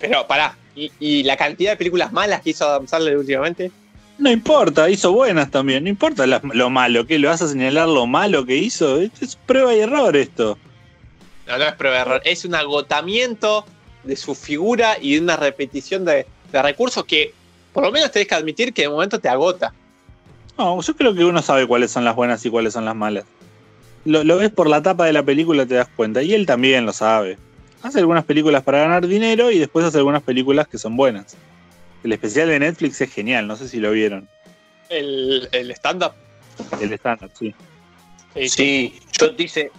Pero pará. Y, y la cantidad de películas malas que hizo Adam Sandler últimamente. No importa, hizo buenas también. No importa las- lo malo, que lo vas a señalar lo malo que hizo. Es prueba y error esto. No, no es prueba de error. Es un agotamiento de su figura y de una repetición de, de recursos que por lo menos tenés que admitir que de momento te agota. No, yo creo que uno sabe cuáles son las buenas y cuáles son las malas. Lo, lo ves por la tapa de la película, te das cuenta. Y él también lo sabe. Hace algunas películas para ganar dinero y después hace algunas películas que son buenas. El especial de Netflix es genial, no sé si lo vieron. El, el stand-up. El stand-up, sí. Sí, yo te hice,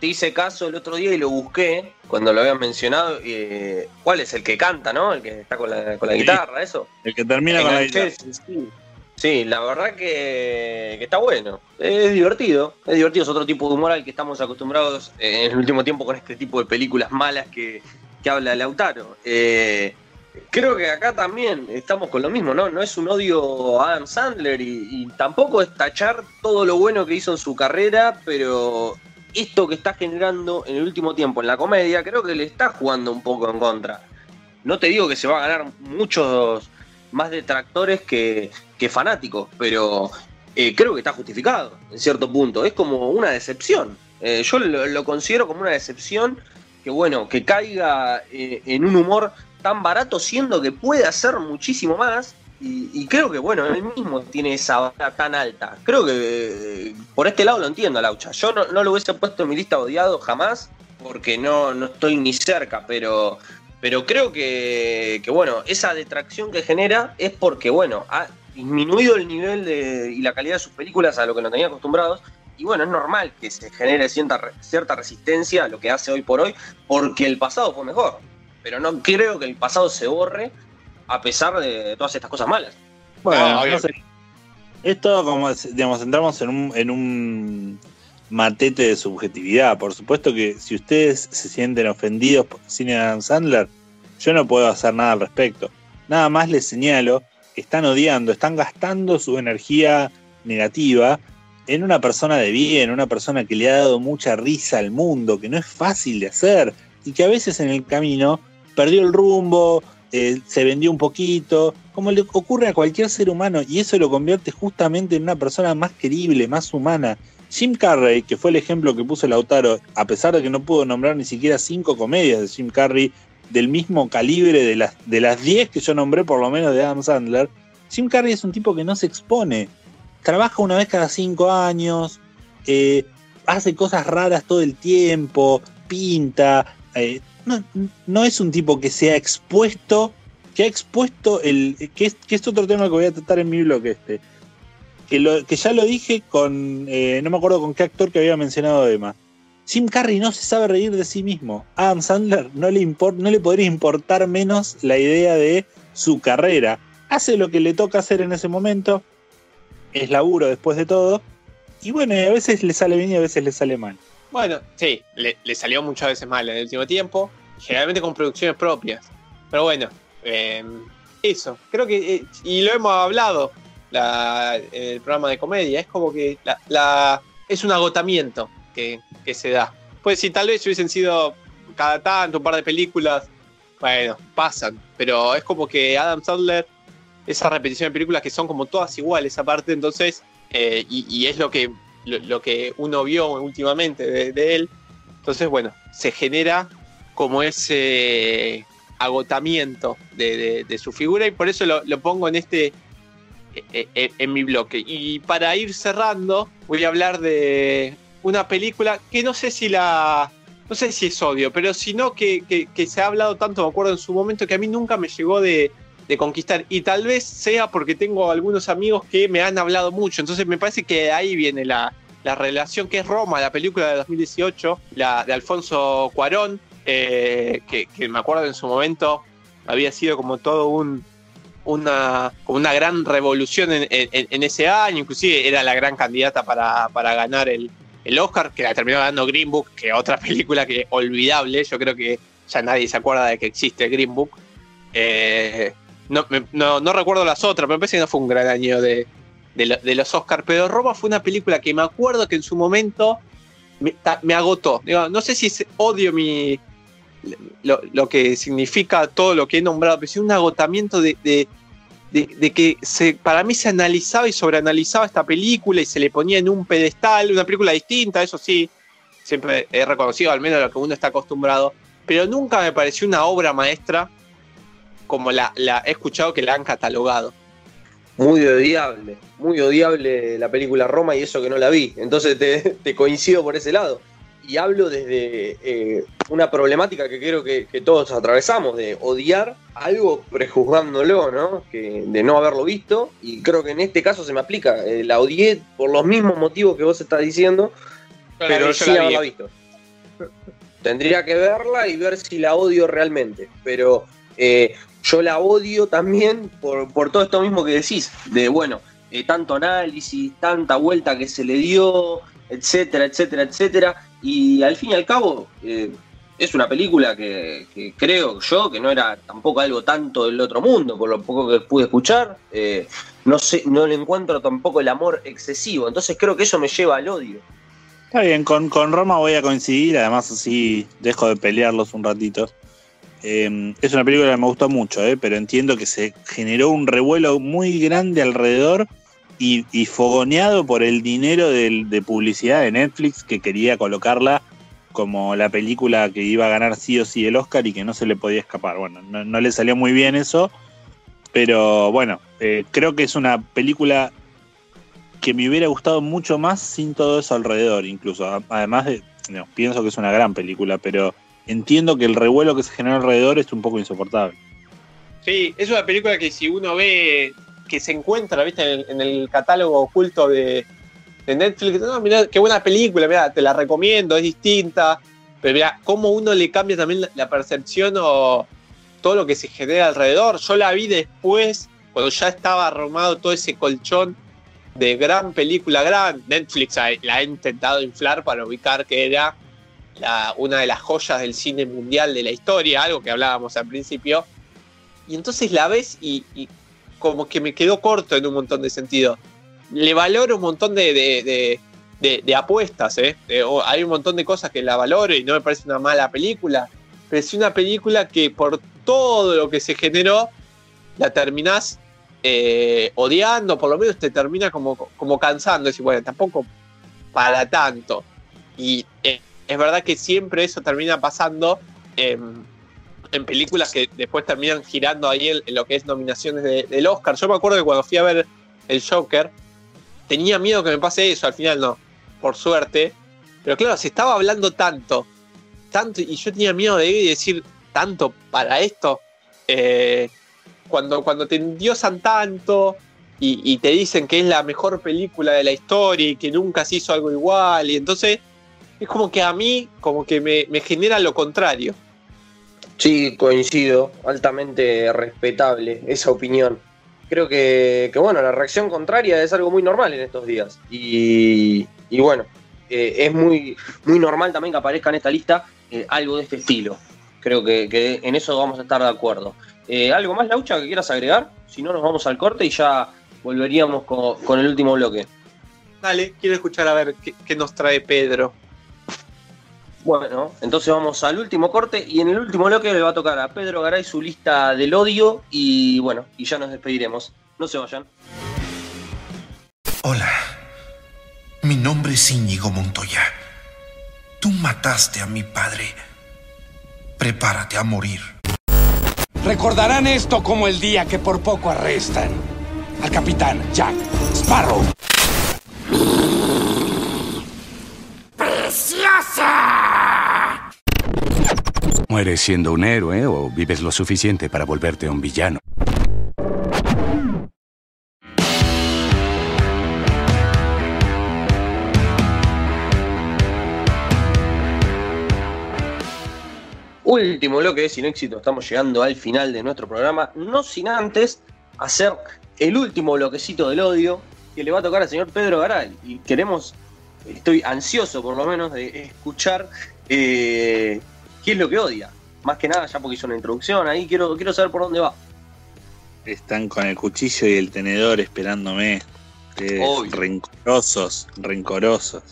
te hice caso el otro día y lo busqué cuando lo habían mencionado. eh, ¿Cuál es el que canta, no? El que está con la, con la Sí. guitarra, eso. El que termina con la guitarra. sí. Sí, la verdad que, que está bueno. Es divertido. Es divertido, es otro tipo de humor al que estamos acostumbrados en el último tiempo con este tipo de películas malas que, que habla Lautaro. Eh, creo que acá también estamos con lo mismo, ¿no? No es un odio a Adam Sandler y, y tampoco es tachar todo lo bueno que hizo en su carrera, pero esto que está generando en el último tiempo en la comedia, creo que le está jugando un poco en contra. No te digo que se va a ganar muchos más detractores que, que fanáticos, pero eh, creo que está justificado en cierto punto. Es como una decepción. Eh, yo lo, considero como una decepción que, bueno, que caiga eh, en un humor tan barato, siendo que puede hacer muchísimo más. Y, y creo que, bueno, él mismo tiene esa vara tan alta. Creo que eh, por este lado lo entiendo, Laucha. Yo no, no lo hubiese puesto en mi lista odiado jamás, porque no, no estoy ni cerca, pero, pero creo que, que, bueno, esa detracción que genera es porque, bueno, ha disminuido el nivel de, y la calidad de sus películas a lo que nos tenía acostumbrados. Y bueno, es normal que se genere cierta, cierta resistencia a lo que hace hoy por hoy, porque el pasado fue mejor. Pero no creo que el pasado se borre a pesar de todas estas cosas malas. Bueno, No, no sé. Es todo como, digamos, entramos en un, en un matete de subjetividad. Por supuesto que si ustedes se sienten ofendidos por el cine de Adam Sandler, yo no puedo hacer nada al respecto. Nada más les señalo que están odiando, están gastando su energía negativa en una persona de bien, una persona que le ha dado mucha risa al mundo, que no es fácil de hacer y que a veces en el camino perdió el rumbo, eh, se vendió un poquito, como le ocurre a cualquier ser humano, y eso lo convierte justamente en una persona más querible, más humana. Jim Carrey, que fue el ejemplo que puso Lautaro, a pesar de que no pudo nombrar ni siquiera cinco comedias de Jim Carrey del mismo calibre de las, de las 10 que yo nombré por lo menos de Adam Sandler, Jim Carrey es un tipo que no se expone. Trabaja una vez cada cinco años, eh, hace cosas raras todo el tiempo, pinta. eh, no, es un tipo que se ha expuesto, que ha expuesto el. que es, que es otro tema que voy a tratar en mi bloque este. Que, ya lo dije con. eh, no me acuerdo con qué actor que había mencionado Emma. Jim Carrey no se sabe reír de sí mismo. Adam Sandler no le, import, no le podría importar menos la idea de su carrera. Hace lo que le toca hacer en ese momento. Es laburo después de todo. Y bueno, a veces le sale bien y a veces le sale mal. Bueno, sí, le, salió muchas veces mal en el último tiempo, generalmente con producciones propias. Pero bueno, eh, eso, creo que, eh, y lo hemos hablado la- en el programa de comedia, es como que la, es un agotamiento que, se da. Pues si tal vez hubiesen sido cada tanto un par de películas, bueno, pasan, pero es como que Adam Sandler, esa repetición de películas que son como todas iguales aparte, entonces, eh, y es lo que lo, que uno vio últimamente de, él. Entonces, bueno, se genera como ese agotamiento de, su figura y por eso lo, pongo en este eh, eh, en mi bloque. Y para ir cerrando, voy a hablar de una película que no sé si la. No sé si es odio, pero sino que, que se ha hablado tanto, me acuerdo en su momento, que a mí nunca me llegó de, de conquistar. Y tal vez sea porque tengo algunos amigos que me han hablado mucho. Entonces me parece que ahí viene la, la relación que es Roma, la película de 2018, la de Alfonso Cuarón, eh, que, me acuerdo en su momento había sido como todo un una, una gran revolución en ese año, inclusive era la gran candidata para, para ganar el, el Oscar, que la terminó ganando Green Book, que otra película que olvidable, yo creo que ya nadie se acuerda de que existe Green Book. Eh, no, no, no recuerdo las otras, pero me parece que no fue un gran año de, de, lo- de los Oscars, pero Roma fue una película que me acuerdo que en su momento me, agotó. No sé si es odio mi, lo, lo que significa todo lo que he nombrado, pero sí un agotamiento de, de- de- que para mí se analizaba y sobreanalizaba esta película y se le ponía en un pedestal, una película distinta, eso sí, siempre he reconocido al menos a lo que uno está acostumbrado, pero nunca me pareció una obra maestra como la, la he escuchado que la han catalogado. muy odiable, muy odiable la película Roma y eso que no la vi. Entonces te, te coincido por ese lado. Y hablo desde eh, una problemática que creo que, que, todos atravesamos, de odiar algo prejuzgándolo, ¿no? Que, de no haberlo visto. Y creo que en este caso se me aplica. Eh, la odié por los mismos motivos que vos estás diciendo, pero, pero sí la haberla visto. Tendría que verla y ver si la odio realmente. Pero eh, yo la odio también por, por, todo esto mismo que decís, de bueno, eh, tanto análisis, tanta vuelta que se le dio, etcétera, etcétera, etcétera. Y al fin y al cabo, eh, es una película que, que, creo yo que no era tampoco algo tanto del otro mundo, por lo poco que pude escuchar. Eh, no, sé, no le encuentro tampoco el amor excesivo, entonces creo que eso me lleva al odio. Está bien, con, con Roma voy a coincidir, además así dejo de pelearlos un ratito. Eh, es una película que me gustó mucho, eh, pero entiendo que se generó un revuelo muy grande alrededor y, fogoneado por el dinero de, publicidad de Netflix que quería colocarla como la película que iba a ganar sí o sí el Oscar y que no se le podía escapar. Bueno, no, no le salió muy bien eso, pero bueno, eh, creo que es una película que me hubiera gustado mucho más sin todo eso alrededor, incluso. Además de, no, pienso que es una gran película, pero entiendo que el revuelo que se generó alrededor es un poco insoportable. Sí, es una película que si uno ve que se encuentra, viste, en el, en el catálogo oculto de, Netflix, no, mira, qué buena película, mira, te la recomiendo, es distinta, pero mira, cómo uno le cambia también la, la percepción o todo lo que se genera alrededor. Yo la vi después, cuando ya estaba armado todo ese colchón de gran película, gran Netflix la ha intentado inflar para ubicar que era la, una de las joyas del cine mundial de la historia, algo que hablábamos al principio. Y entonces la ves y, y como que me quedó corto en un montón de sentidos. Le valoro un montón de, de, de, de, apuestas, ¿eh? hay un montón de cosas que la valoro y no me parece una mala película, pero es una película que por todo lo que se generó, la terminás eh, odiando, por lo menos te termina como, como cansando, decir, bueno, tampoco para tanto. Y eh, es verdad que siempre eso termina pasando en, en, películas que después terminan girando ahí en, lo que es nominaciones de, del Oscar. Yo me acuerdo que cuando fui a ver el Joker, tenía miedo que me pase eso, al final no, por suerte. Pero claro, se estaba hablando tanto, tanto, y yo tenía miedo de decir tanto para esto. Eh, cuando, cuando te endiosan tanto y, y, te dicen que es la mejor película de la historia y que nunca se hizo algo igual, y entonces es como que a mí como que me, me genera lo contrario. Sí, coincido, altamente respetable esa opinión. Creo que, que, bueno, la reacción contraria es algo muy normal en estos días. Y, y bueno, eh, es muy, muy normal también que aparezca en esta lista eh, algo de este estilo. Creo que, que, en eso vamos a estar de acuerdo. Eh, ¿Algo más, Laucha, que quieras agregar? Si no, nos vamos al corte y ya volveríamos con, con el último bloque. Dale, quiero escuchar a ver qué, qué nos trae Pedro. Bueno, entonces vamos al último corte y en el último bloque le va a tocar a Pedro Garay su lista del odio y bueno, y ya nos despediremos. No se vayan. Hola, mi nombre es Íñigo Montoya. Tú mataste a mi padre. Prepárate a morir. Recordarán esto como el día que por poco arrestan al capitán Jack Sparrow. ¿Mueres siendo un héroe o vives lo suficiente para volverte un villano? Último bloque de Sin Éxito, estamos llegando al final de nuestro programa, no sin antes hacer el último bloquecito del odio que le va a tocar al señor Pedro Garay. Y queremos estoy ansioso por lo menos de escuchar eh, qué es lo que odia. Más que nada, ya porque hizo una introducción ahí, quiero, quiero saber por dónde va. Están con el cuchillo y el tenedor esperándome. Eh, rencorosos, rencorosos.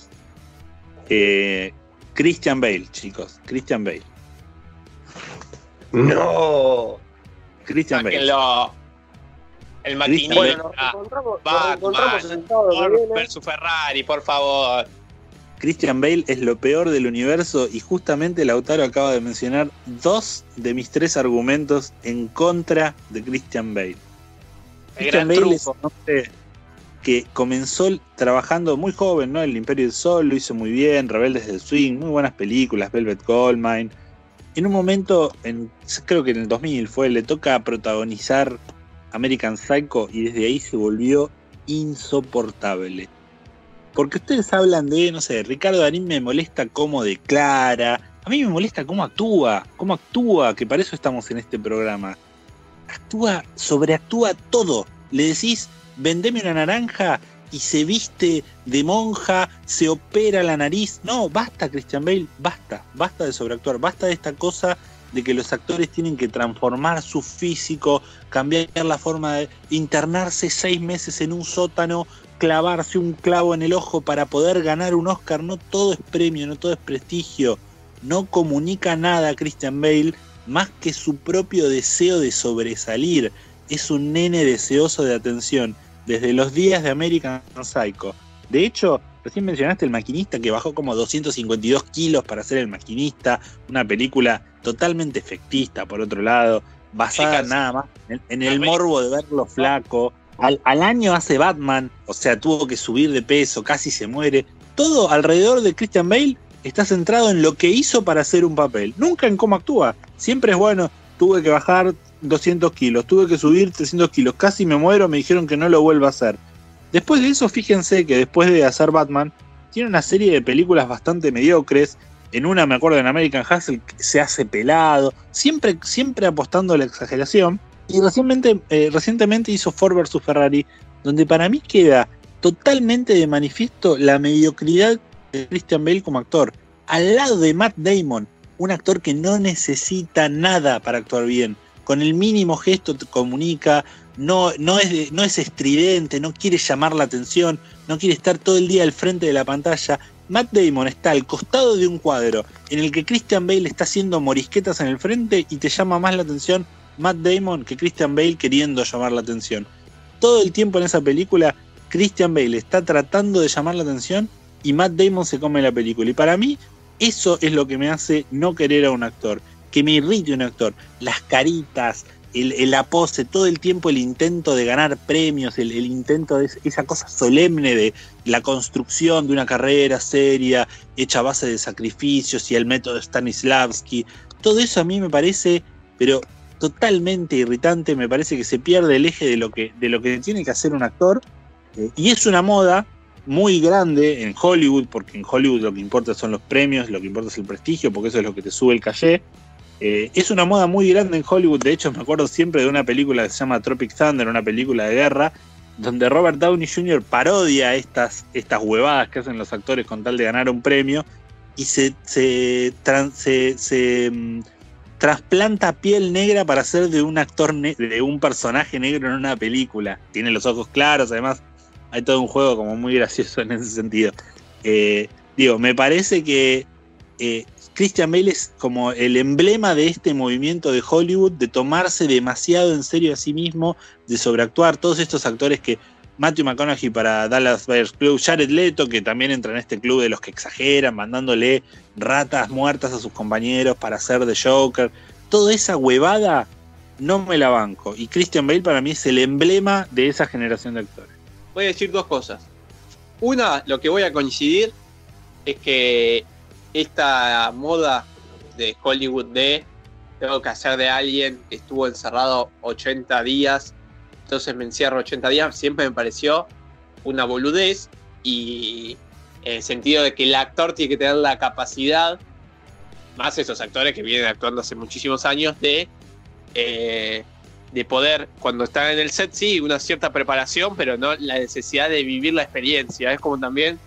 Eh, Christian Bale, chicos. Christian Bale. No. Christian Bale. El maquinista. Bueno, nos encontramos, Batman, nos encontramos sentados por, versus Ferrari, por favor. Christian Bale es lo peor del universo y justamente Lautaro acaba de mencionar dos de mis tres argumentos en contra de Christian Bale. Christian Bale es un hombre que comenzó trabajando muy joven, ¿no? El Imperio del Sol lo hizo muy bien, Rebeldes del Swing, muy buenas películas, Velvet Goldmine. En un momento, en, creo que en el 2000 fue, le toca protagonizar American Psycho y desde ahí se volvió insoportable. Porque ustedes hablan de, no sé, Ricardo Darín me molesta cómo declara, a mí me molesta cómo actúa, cómo actúa, que para eso estamos en este programa. Actúa, sobreactúa todo. Le decís, vendeme una naranja y se viste de monja, se opera la nariz. No, basta, Christian Bale, basta, basta de sobreactuar, basta de esta cosa de que los actores tienen que transformar su físico, cambiar la forma de internarse seis meses en un sótano, clavarse un clavo en el ojo para poder ganar un Oscar. No todo es premio, no todo es prestigio. No comunica nada Christian Bale más que su propio deseo de sobresalir. Es un nene deseoso de atención desde los días de American Psycho. De hecho, recién mencionaste El Maquinista, que bajó como 252 kilos para ser El Maquinista, una película totalmente efectista, por otro lado, basada nada más en, en el morbo de verlo flaco. Al, año hace Batman, o sea, tuvo que subir de peso, casi se muere. Todo alrededor de Christian Bale está centrado en lo que hizo para hacer un papel, nunca en cómo actúa. Siempre es bueno, tuve que bajar 200 kilos, tuve que subir 300 kilos, casi me muero, me dijeron que no lo vuelva a hacer. Después de eso, fíjense que después de hacer Batman, tiene una serie de películas bastante mediocres. En una, me acuerdo, en American Hustle, se hace pelado, siempre, siempre apostando a la exageración. Y recientemente, eh, recientemente hizo Ford vs Ferrari, donde para mí queda totalmente de manifiesto la mediocridad de Christian Bale como actor. Al lado de Matt Damon, un actor que no necesita nada para actuar bien. Con el mínimo gesto te comunica, no, no, es, no es estridente, no quiere llamar la atención, no quiere estar todo el día al frente de la pantalla. Matt Damon está al costado de un cuadro en el que Christian Bale está haciendo morisquetas en el frente y te llama más la atención Matt Damon que Christian Bale queriendo llamar la atención. Todo el tiempo en esa película, Christian Bale está tratando de llamar la atención y Matt Damon se come la película. Y para mí, eso es lo que me hace no querer a un actor, que me irrite un actor. Las caritas, el, el- todo el tiempo el intento de ganar premios, el, el intento de es- esa cosa solemne de la construcción de una carrera seria, hecha a base de sacrificios y el método Stanislavski. Todo eso a mí me parece, pero totalmente irritante, me parece que se pierde el eje de lo que, de lo que tiene que hacer un actor. Eh, y es una moda muy grande en Hollywood, porque en Hollywood lo que importa son los premios, lo que importa es el prestigio, porque eso es lo que te sube el caché. Eh, es una moda muy grande en Hollywood, de hecho me acuerdo siempre de una película que se llama Tropic Thunder, una película de guerra, donde Robert Downey Jr. parodia estas, estas huevadas que hacen los actores con tal de ganar un premio y se, se, se, mm, trasplanta piel negra para ser de un actor, de un personaje negro en una película. Tiene los ojos claros, además hay todo un juego como muy gracioso en ese sentido. Eh, digo, me parece que eh, Christian Bale es como el emblema de este movimiento de Hollywood de tomarse demasiado en serio a sí mismo, de sobreactuar. Todos estos actores que Matthew McConaughey para Dallas Buyers Club, Jared Leto, que también entra en este club de los que exageran, mandándole ratas muertas a sus compañeros para hacer de Joker. Toda esa huevada no me la banco. Y Christian Bale para mí es el emblema de esa generación de actores. Voy a decir dos cosas. Una, lo que voy a coincidir es que esta moda de Hollywood de tengo que hacer de alguien que estuvo encerrado 80 días, entonces me encierro 80 días, siempre me pareció una boludez y en el sentido de que el actor tiene que tener la capacidad, más esos actores que vienen actuando hace muchísimos años, de, eh, de poder, cuando están en el set, sí, una cierta preparación, pero no la necesidad de vivir la experiencia. Es como también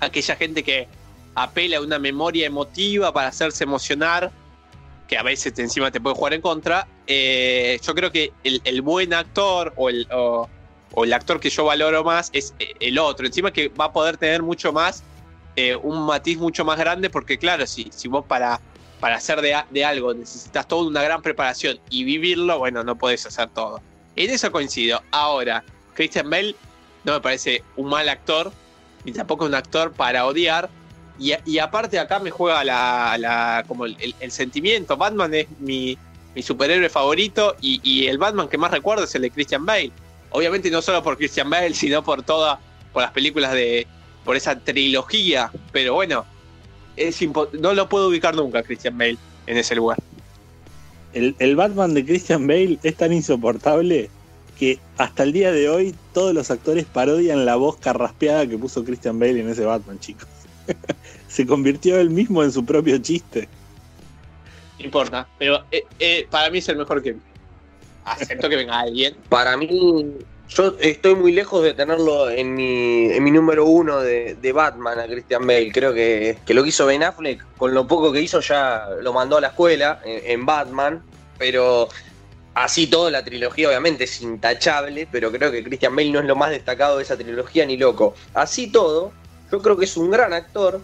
aquella gente que apela a una memoria emotiva para hacerse emocionar, que a veces encima te puede jugar en contra. Eh, yo creo que el, buen actor o el, o- el actor que yo valoro más es eh, el otro. Encima que va a poder tener mucho más, eh, un matiz mucho más grande, porque claro, si, si vos para, para hacer de, de algo necesitas toda una gran preparación y vivirlo, bueno, no podés hacer todo. En eso coincido. Ahora, Christian Bale no me parece un mal actor, ni tampoco un actor para odiar. Y, y aparte acá me juega la, como el, el- el sentimiento. Batman es mi, mi superhéroe favorito y, y el Batman que más recuerdo es el de Christian Bale. Obviamente no solo por Christian Bale, sino por todas, por las películas de, por esa trilogía. Pero bueno, es no lo puedo ubicar nunca Christian Bale en ese lugar. El, el Batman de Christian Bale es tan insoportable que hasta el día de hoy todos los actores parodian la voz carraspeada que puso Christian Bale en ese Batman, chicos. Se convirtió él mismo en su propio chiste. No importa, pero eh, eh, para mí es el mejor que. Acepto que venga alguien. Para mí, yo estoy muy lejos de tenerlo en mi, en mi número uno de, Batman a Christian Bale. Creo que, lo que hizo Ben Affleck, con lo poco que hizo, ya lo mandó a la escuela en Batman. Pero Así todo, la trilogía obviamente es intachable, pero creo que Christian Bale no es lo más destacado de esa trilogía ni loco. Así todo, yo creo que es un gran actor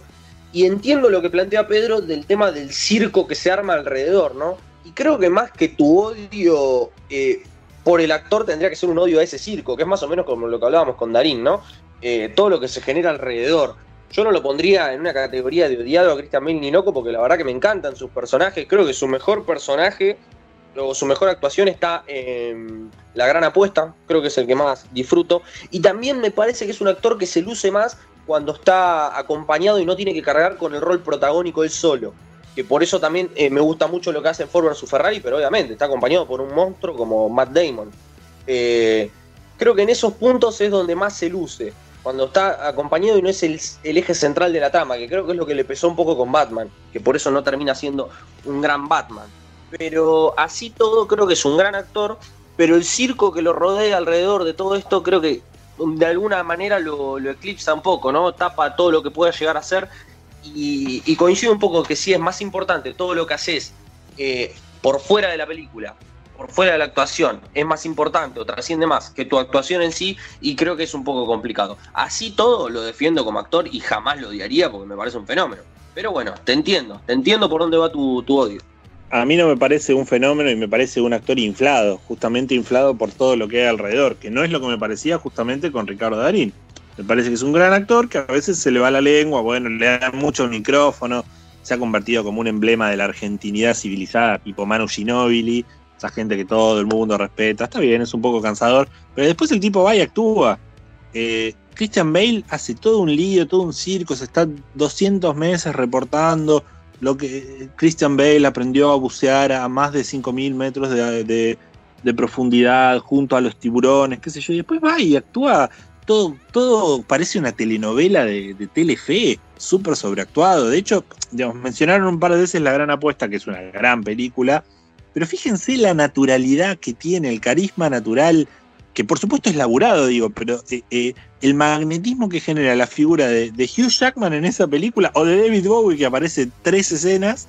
y entiendo lo que plantea Pedro del tema del circo que se arma alrededor, ¿no? Y creo que más que tu odio eh, por el actor tendría que ser un odio a ese circo, que es más o menos como lo que hablábamos con Darín, ¿no? Eh, todo lo que se genera alrededor. Yo no lo pondría en una categoría de odiado a Christian Bale ni loco, porque la verdad que me encantan sus personajes. Creo que su mejor personaje su mejor actuación está en La Gran Apuesta, creo que es el que más disfruto. Y también me parece que es un actor que se luce más cuando está acompañado y no tiene que cargar con el rol protagónico él solo. Que por eso también eh, me gusta mucho lo que hace en Ford vs Ferrari, pero obviamente está acompañado por un monstruo como Matt Damon. Eh, creo que en esos puntos es donde más se luce. Cuando está acompañado y no es el, el, eje central de la trama, que creo que es lo que le pesó un poco con Batman, que por eso no termina siendo un gran Batman pero así todo creo que es un gran actor, pero el circo que lo rodea alrededor de todo esto creo que de alguna manera lo, eclipsa un poco, ¿no? Tapa todo lo que pueda llegar a ser y, y coincide un poco que sí es más importante todo lo que haces eh, por fuera de la película, por fuera de la actuación, es más importante o trasciende más que tu actuación en sí y creo que es un poco complicado. Así todo lo defiendo como actor y jamás lo odiaría porque me parece un fenómeno. Pero bueno, te entiendo, te entiendo por dónde va tu, tu odio a mí no me parece un fenómeno y me parece un actor inflado, justamente inflado por todo lo que hay alrededor, que no es lo que me parecía justamente con Ricardo Darín. Me parece que es un gran actor que a veces se le va la lengua, bueno, le dan mucho el micrófono, se ha convertido como un emblema de la argentinidad civilizada, tipo Manu Ginóbili, esa gente que todo el mundo respeta. Está bien, es un poco cansador, pero después el tipo va y actúa. Eh, Christian Bale hace todo un lío, todo un circo, se está 200 meses reportando, lo que Christian Bale aprendió a bucear a más de 5.000 metros de, profundidad junto a los tiburones, qué sé yo, y después va y actúa, todo, todo parece una telenovela de, de Telefe, súper sobreactuado. De hecho, digamos, mencionaron un par de veces La Gran Apuesta, que es una gran película, pero fíjense la naturalidad que tiene, el carisma natural que por supuesto es laburado, digo, pero eh, eh, el magnetismo que genera la figura de, Hugh Jackman en esa película, o de David Bowie, que aparece tres escenas,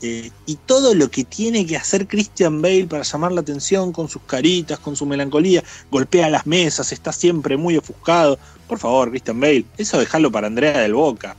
eh, y todo lo que tiene que hacer Christian Bale para llamar la atención con sus caritas, con su melancolía, golpea las mesas, está siempre muy ofuscado. Por favor, Christian Bale, eso dejarlo para Andrea del Boca.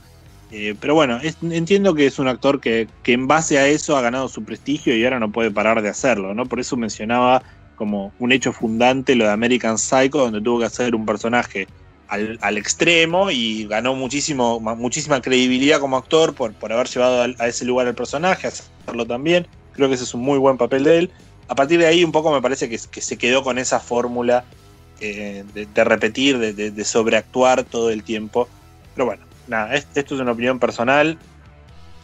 pero bueno, entiendo que es un actor que, que en base a eso ha ganado su prestigio y ahora no puede parar de hacerlo, ¿no? Por eso mencionaba como un hecho fundante lo de American Psycho, donde tuvo que hacer un personaje al, extremo y ganó muchísimo, muchísima credibilidad como actor por, por haber llevado a, ese lugar al personaje, hacerlo también. Creo que ese es un muy buen papel de él. A partir de ahí un poco me parece que, se quedó con esa fórmula eh, de, repetir, de, sobreactuar todo el tiempo. Pero bueno, nada, esto es una opinión personal.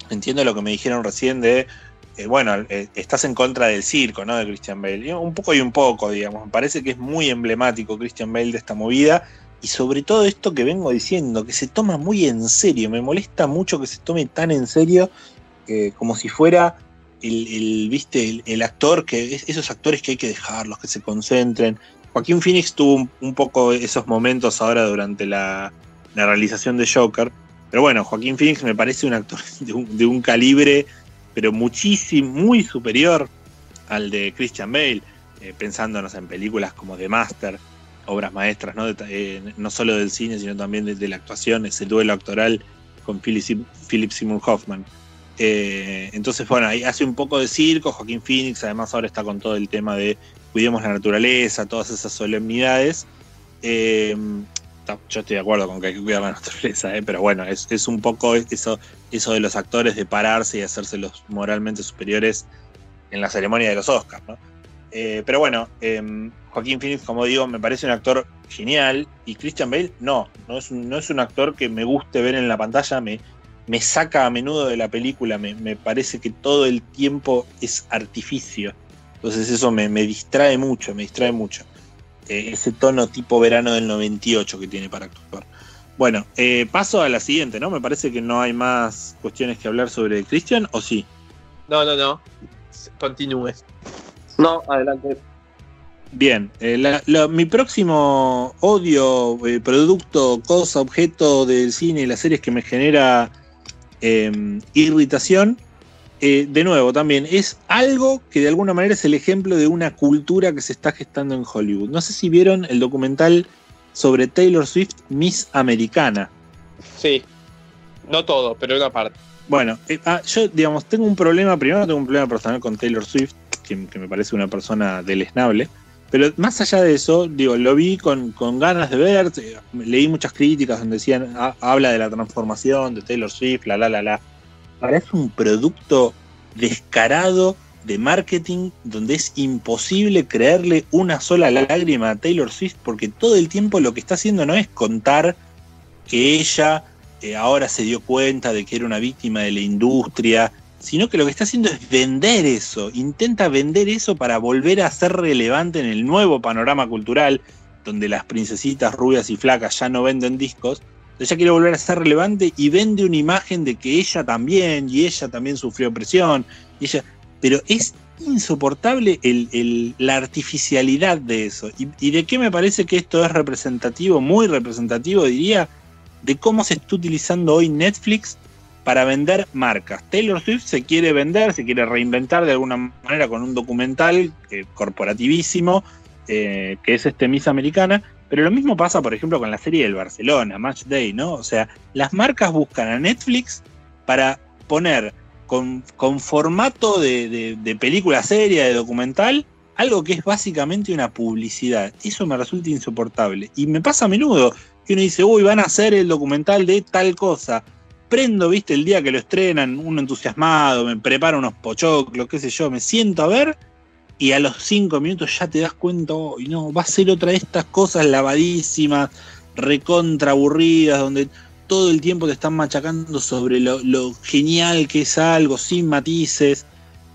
Entiendo lo que me dijeron recién de eh, bueno, eh, estás en contra del circo, ¿no? De Christian Bale. Un poco y un poco, digamos. Me parece que es muy emblemático Christian Bale de esta movida. Y sobre todo esto que vengo diciendo, que se toma muy en serio. Me molesta mucho que se tome tan en serio eh, como si fuera el, ¿viste? El, actor, que esos actores que hay que dejarlos, que se concentren. Joaquín Phoenix tuvo un, poco esos momentos ahora durante la, realización de Joker. Pero bueno, Joaquín Phoenix me parece un actor de un calibre pero muchísimo, muy superior al de Christian Bale, eh, pensándonos en películas como The Master, obras maestras, ¿no? Eh, no solo del cine, sino también de, la actuación, ese duelo actoral con Philip, Philip Seymour Hoffman. Eh, entonces, bueno, ahí hace un poco de circo, Joaquín Phoenix, además ahora está con todo el tema de cuidemos la naturaleza, todas esas solemnidades. Yo estoy de acuerdo con que hay que cuidar la naturaleza, pero bueno, es, es un poco eso eso de los actores de pararse y hacerse los moralmente superiores en la ceremonia de los Oscars, ¿no? Eh, pero bueno, em, Joaquín Phoenix, como digo, me parece un actor genial. Y Christian Bale, no, no es un, no es un actor que me guste ver en la pantalla, me, me saca a menudo de la película, me, me parece que todo el tiempo es artificio. Entonces eso me, me distrae mucho, me distrae mucho. Eh, ese tono tipo verano del 98 que tiene para actuar. Bueno, eh, paso a la siguiente, ¿no? Me parece que no hay más cuestiones que hablar sobre Christian, ¿o sí? No, no, no. Continúe. No, adelante. Bien, eh, la- la- mi próximo odio, eh, producto, cosa, objeto del cine y las series que me genera eh, irritación, eh, de nuevo también es algo que de alguna manera es el ejemplo de una cultura que se está gestando en Hollywood. No sé si vieron el documental sobre Taylor Swift, Miss Americana. Sí. No todo, pero una parte. Bueno, eh, ah, yo, digamos, tengo un problema, primero tengo un problema personal con Taylor Swift, que, que me parece una persona deleznable, pero más allá de eso, digo, lo vi con, con ganas de ver, eh, leí muchas críticas donde decían, ah, habla de la transformación de Taylor Swift, la, la, la, la. Parece un producto descarado de marketing donde es imposible creerle una sola lágrima a Taylor Swift porque todo el tiempo lo que está haciendo no es contar que ella eh, ahora se dio cuenta de que era una víctima de la industria, sino que lo que está haciendo es vender eso, intenta vender eso para volver a ser relevante en el nuevo panorama cultural, donde las princesitas rubias y flacas ya no venden discos, ella quiere volver a ser relevante y vende una imagen de que ella también, y ella también sufrió presión, y ella, pero es insoportable la artificialidad de eso. ¿Y, y de qué me parece que esto es representativo, muy representativo, diría? de cómo se está utilizando hoy Netflix para vender marcas. Taylor Swift se quiere vender, se quiere reinventar de alguna manera con un documental eh, corporativísimo, eh, que es este Miss Americana, pero lo mismo pasa, por ejemplo, con la serie del Barcelona, Match Day, ¿no? O sea, las marcas buscan a Netflix para poner con, con formato de, de- de película seria, de documental, algo que es básicamente una publicidad. Eso me resulta insoportable. Y me pasa a menudo que uno dice, uy, van a hacer el documental de tal cosa. Prendo, viste, el día que lo estrenan, uno entusiasmado, me preparo unos pochoclos, qué sé yo, me siento a ver y a los cinco minutos ya te das cuenta, y no, va a ser otra de estas cosas lavadísimas, recontra aburridas, donde todo el tiempo te están machacando sobre lo, genial que es algo, sin matices.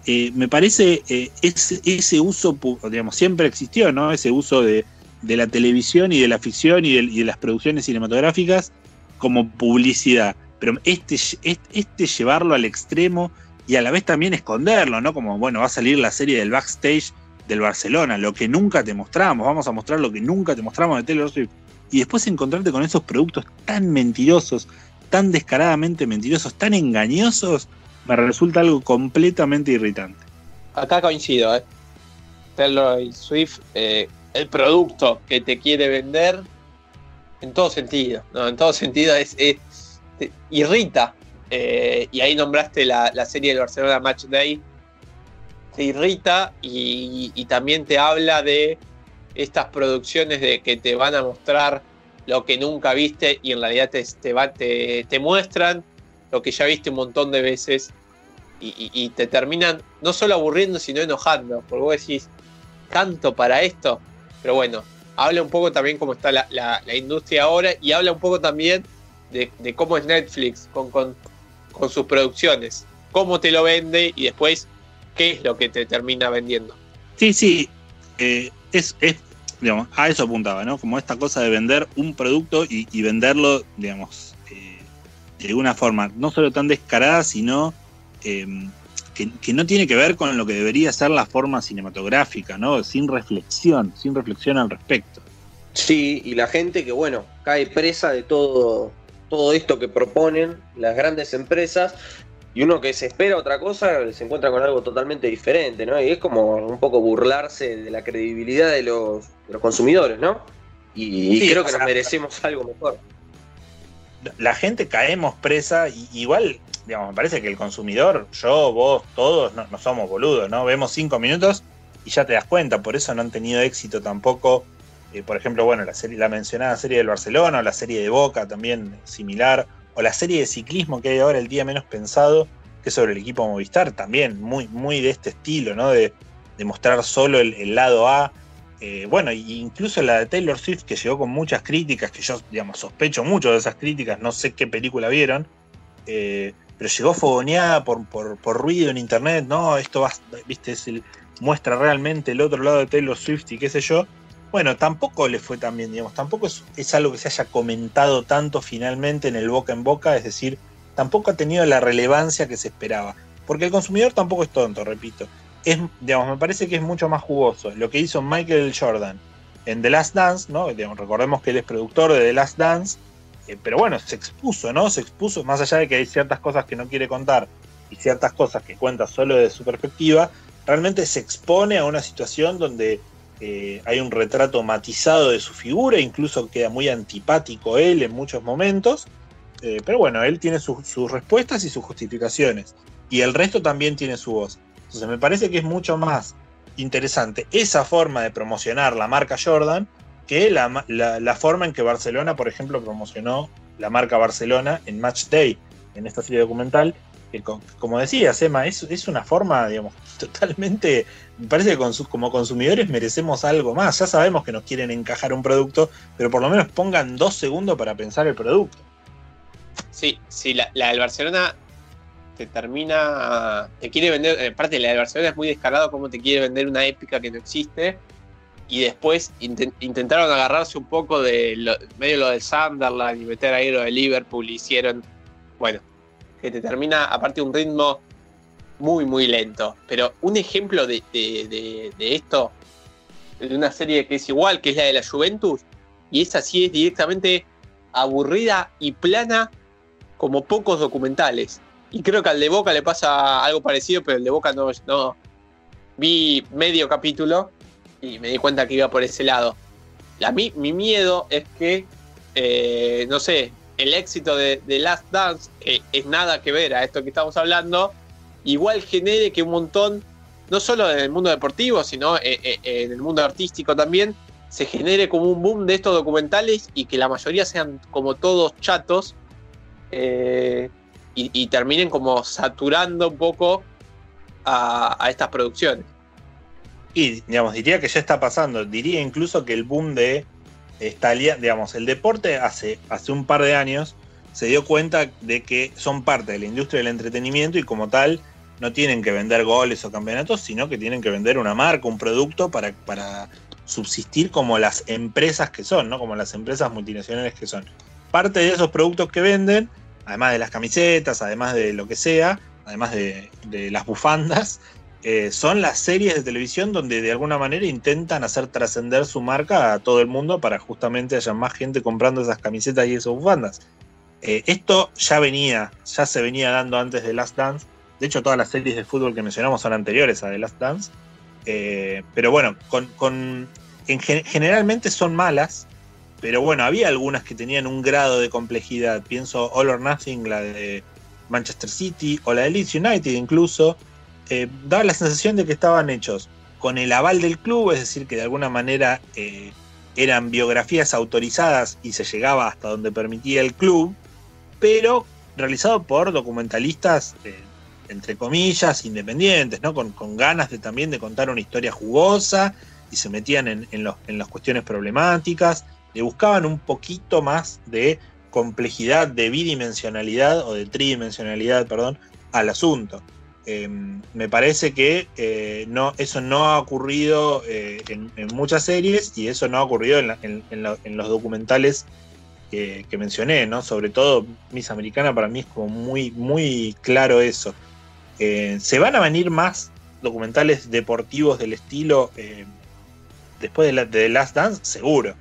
Eh, me parece eh, ese, ese uso, digamos, siempre existió, ¿no? Ese uso de, de la televisión y de la ficción y de, y de las producciones cinematográficas como publicidad. Pero este, este, este llevarlo al extremo y a la vez también esconderlo, ¿no? Como, bueno, va a salir la serie del backstage del Barcelona, lo que nunca te mostramos, vamos a mostrar lo que nunca te mostramos de Taylor Swift. Y después encontrarte con esos productos tan mentirosos, tan descaradamente mentirosos, tan engañosos, me resulta algo completamente irritante. Acá coincido, ¿eh? Taylor Swift, eh, el producto que te quiere vender en todo sentido, ¿no? En todo sentido es, te irrita. Eh, y ahí nombraste la, la serie del Barcelona Match Day. Te irrita y, también te habla de estas producciones de que te van a mostrar lo que nunca viste y en realidad te, te, te- te muestran lo que ya viste un montón de veces y, y- te terminan no solo aburriendo, sino enojando, porque vos decís, tanto para esto, pero bueno, habla un poco también cómo está la, la- industria ahora y habla un poco también de, cómo es Netflix con- con sus producciones, cómo te lo vende y después qué es lo que te termina vendiendo. Sí, sí, eh, es, es, digamos, a eso apuntaba, ¿no? Como esta cosa de vender un producto y, y venderlo, digamos, eh, de una forma no solo tan descarada, sino eh, que, que no tiene que ver con lo que debería ser la forma cinematográfica, ¿no? Sin reflexión, sin reflexión al respecto. Sí, y la gente que, bueno, cae presa de todo, todo esto que proponen las grandes empresas y uno que se espera otra cosa se encuentra con algo totalmente diferente, ¿no? Y es como un poco burlarse de la credibilidad de los, de los consumidores, ¿no? Y, creo que sea, nos merecemos algo mejor. la gente caemos presa, y igual, digamos, me parece que el consumidor, yo, vos, todos, no, no somos boludos, ¿no? Vemos cinco minutos y ya te das cuenta, por eso no han tenido éxito tampoco, eh, por ejemplo, bueno, la, serie, la mencionada serie del Barcelona, o la serie de Boca también similar, o la serie de ciclismo que hay ahora, el día menos pensado, que es sobre el equipo Movistar, también muy, muy de este estilo, ¿no? De, mostrar solo el, lado A. Eh, bueno, incluso la de Taylor Swift, que llegó con muchas críticas, que yo, sospecho mucho de esas críticas, no sé qué película vieron, eh, pero llegó fogoneada por, por, por, ruido en internet, no, esto va, viste, es muestra realmente el otro lado de Taylor Swift y qué sé yo. Bueno, tampoco le fue tan bien, digamos, tampoco es, algo que se haya comentado tanto finalmente en el boca en boca, es decir, tampoco ha tenido la relevancia que se esperaba. Porque el consumidor tampoco es tonto, repito es, digamos, me parece que es mucho más jugoso. Lo que hizo Michael Jordan en The Last Dance, ¿no? recordemos que él es productor de The Last Dance, eh, pero bueno, se expuso, ¿no? Se expuso, más allá de que hay ciertas cosas que no quiere contar y ciertas cosas que cuenta solo desde su perspectiva, realmente se expone a una situación donde eh, hay un retrato matizado de su figura, incluso queda muy antipático él en muchos momentos, eh, pero bueno, él tiene sus respuestas y sus justificaciones, y el resto también tiene su voz. Entonces me parece que es mucho más interesante esa forma de promocionar la marca Jordan que la, forma en que Barcelona, por ejemplo, promocionó la marca Barcelona en Match Day, en esta serie documental, como decía Sema, es, una forma, digamos, totalmente, me parece que como consumidores merecemos algo más, ya sabemos que nos quieren encajar un producto, pero por lo menos pongan dos segundos para pensar el producto. Sí, sí, la, la del Barcelona te termina. Te quiere vender. Aparte, la de Barcelona es muy descarado como te quiere vender una épica que no existe. Y después intentaron agarrarse un poco de medio lo del Sunderland y meter ahí lo de Liverpool. Hicieron. Bueno, que te termina, aparte, un ritmo muy, muy lento. Pero un ejemplo de, de, esto, de una serie que es igual, que es la de la Juventus, y esa sí es directamente aburrida y plana como pocos documentales. Y creo que al de Boca le pasa algo parecido, pero el de Boca no, no. Vi medio capítulo y me di cuenta que iba por ese lado. La, mi, mi miedo es que, eh, no sé, el éxito de, Last Dance, que es nada que ver a esto que estamos hablando, igual genere que un montón, no solo en el mundo deportivo, sino eh, eh, en el mundo artístico también, se genere como un boom de estos documentales y que la mayoría sean como todos chatos. Eh, y, terminen como saturando un poco a, estas producciones. Y, digamos, diría que ya está pasando. Diría incluso que el boom de Digamos, el deporte hace, hace un par de años se dio cuenta de que son parte de la industria del entretenimiento y como tal no tienen que vender goles o campeonatos, sino que tienen que vender una marca, un producto para, para subsistir como las empresas que son, ¿no? Como las empresas multinacionales que son. Parte de esos productos que venden además de las camisetas, además de lo que sea, además de, las bufandas, eh, son las series de televisión donde de alguna manera intentan hacer trascender su marca a todo el mundo para justamente haya más gente comprando esas camisetas y esas bufandas. Eh, esto ya venía, ya se venía dando antes de Last Dance. De hecho, todas las series de fútbol que mencionamos son anteriores a The Last Dance. Eh, pero bueno, con, generalmente son malas, pero bueno, había algunas que tenían un grado de complejidad. Pienso All or Nothing, la de Manchester City, o la de Leeds United incluso. Eh, daba la sensación de que estaban hechos con el aval del club, es decir, que de alguna manera eh, eran biografías autorizadas y se llegaba hasta donde permitía el club, pero realizado por documentalistas, eh, entre comillas, independientes, ¿no? Con, ganas de también de contar una historia jugosa y se metían en, en las cuestiones problemáticas le buscaban un poquito más de complejidad, de bidimensionalidad o de tridimensionalidad, perdón, al asunto. Em, me parece que eh, no, eso no ha ocurrido eh, en, muchas series y eso no ha ocurrido en, los documentales que, mencioné, ¿no? Sobre todo Miss Americana para mí es como muy, muy claro eso. Eh, se van a venir más documentales deportivos del estilo después de, la, de Last Dance, seguro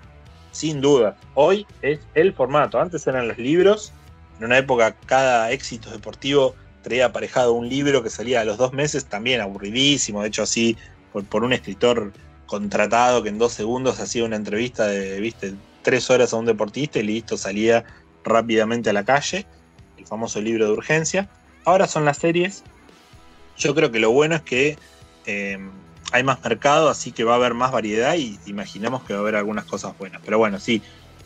sin duda. Hoy es el formato. Antes eran los libros. En una época cada éxito deportivo traía aparejado un libro que salía a los dos meses, también aburridísimo. De hecho, así por, un escritor contratado que en dos segundos hacía una entrevista de, viste, tres horas a un deportista y listo, salía rápidamente a la calle. El famoso libro de urgencia. Ahora son las series. Yo creo que lo bueno es que eh, hay más mercado, así que va a haber más variedad y imaginamos que va a haber algunas cosas buenas. Pero bueno, sí,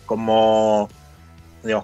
como,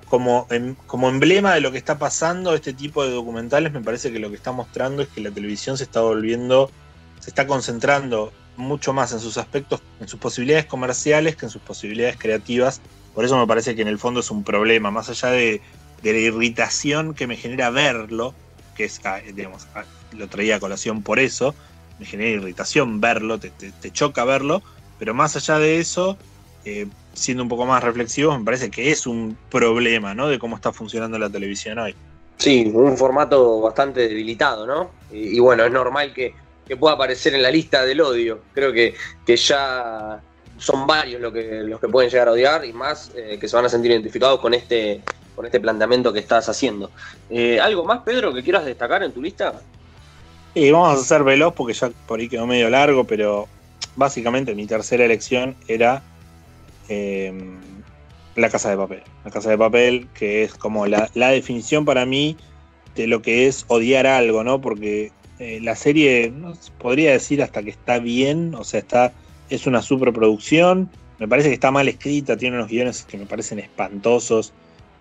como, em, como emblema de lo que está pasando, este tipo de documentales, me parece que lo que está mostrando es que la televisión se está volviendo, se se está concentrando mucho más en sus aspectos, en sus posibilidades comerciales que en sus posibilidades creativas. Por eso me parece que en el fondo es un problema, más allá de, de la irritación que me genera verlo, que es, ah, digamos, ah, lo traía a colación por eso, me genera irritación verlo, te, te- te choca verlo, pero más allá de eso, eh, siendo un poco más reflexivo, me parece que es un problema, ¿no? De cómo está funcionando la televisión hoy. Sí, un formato bastante debilitado, ¿no? Y, y bueno, es normal que, que pueda aparecer en la lista del odio. Creo que, que ya son varios los que, los que pueden llegar a odiar y más eh, que se van a sentir identificados con este, con este planteamiento que estás haciendo. Eh, ¿Algo más, Pedro, que quieras destacar en tu lista? Y vamos a hacer veloz porque ya por ahí quedó medio largo, pero básicamente mi tercera elección era eh, La Casa de Papel. La Casa de Papel, que es como la, definición para mí de lo que es odiar algo, ¿no? Porque eh, la serie, podría decir hasta que está bien, o sea, está, es una superproducción, me parece que está mal escrita, tiene unos guiones que me parecen espantosos,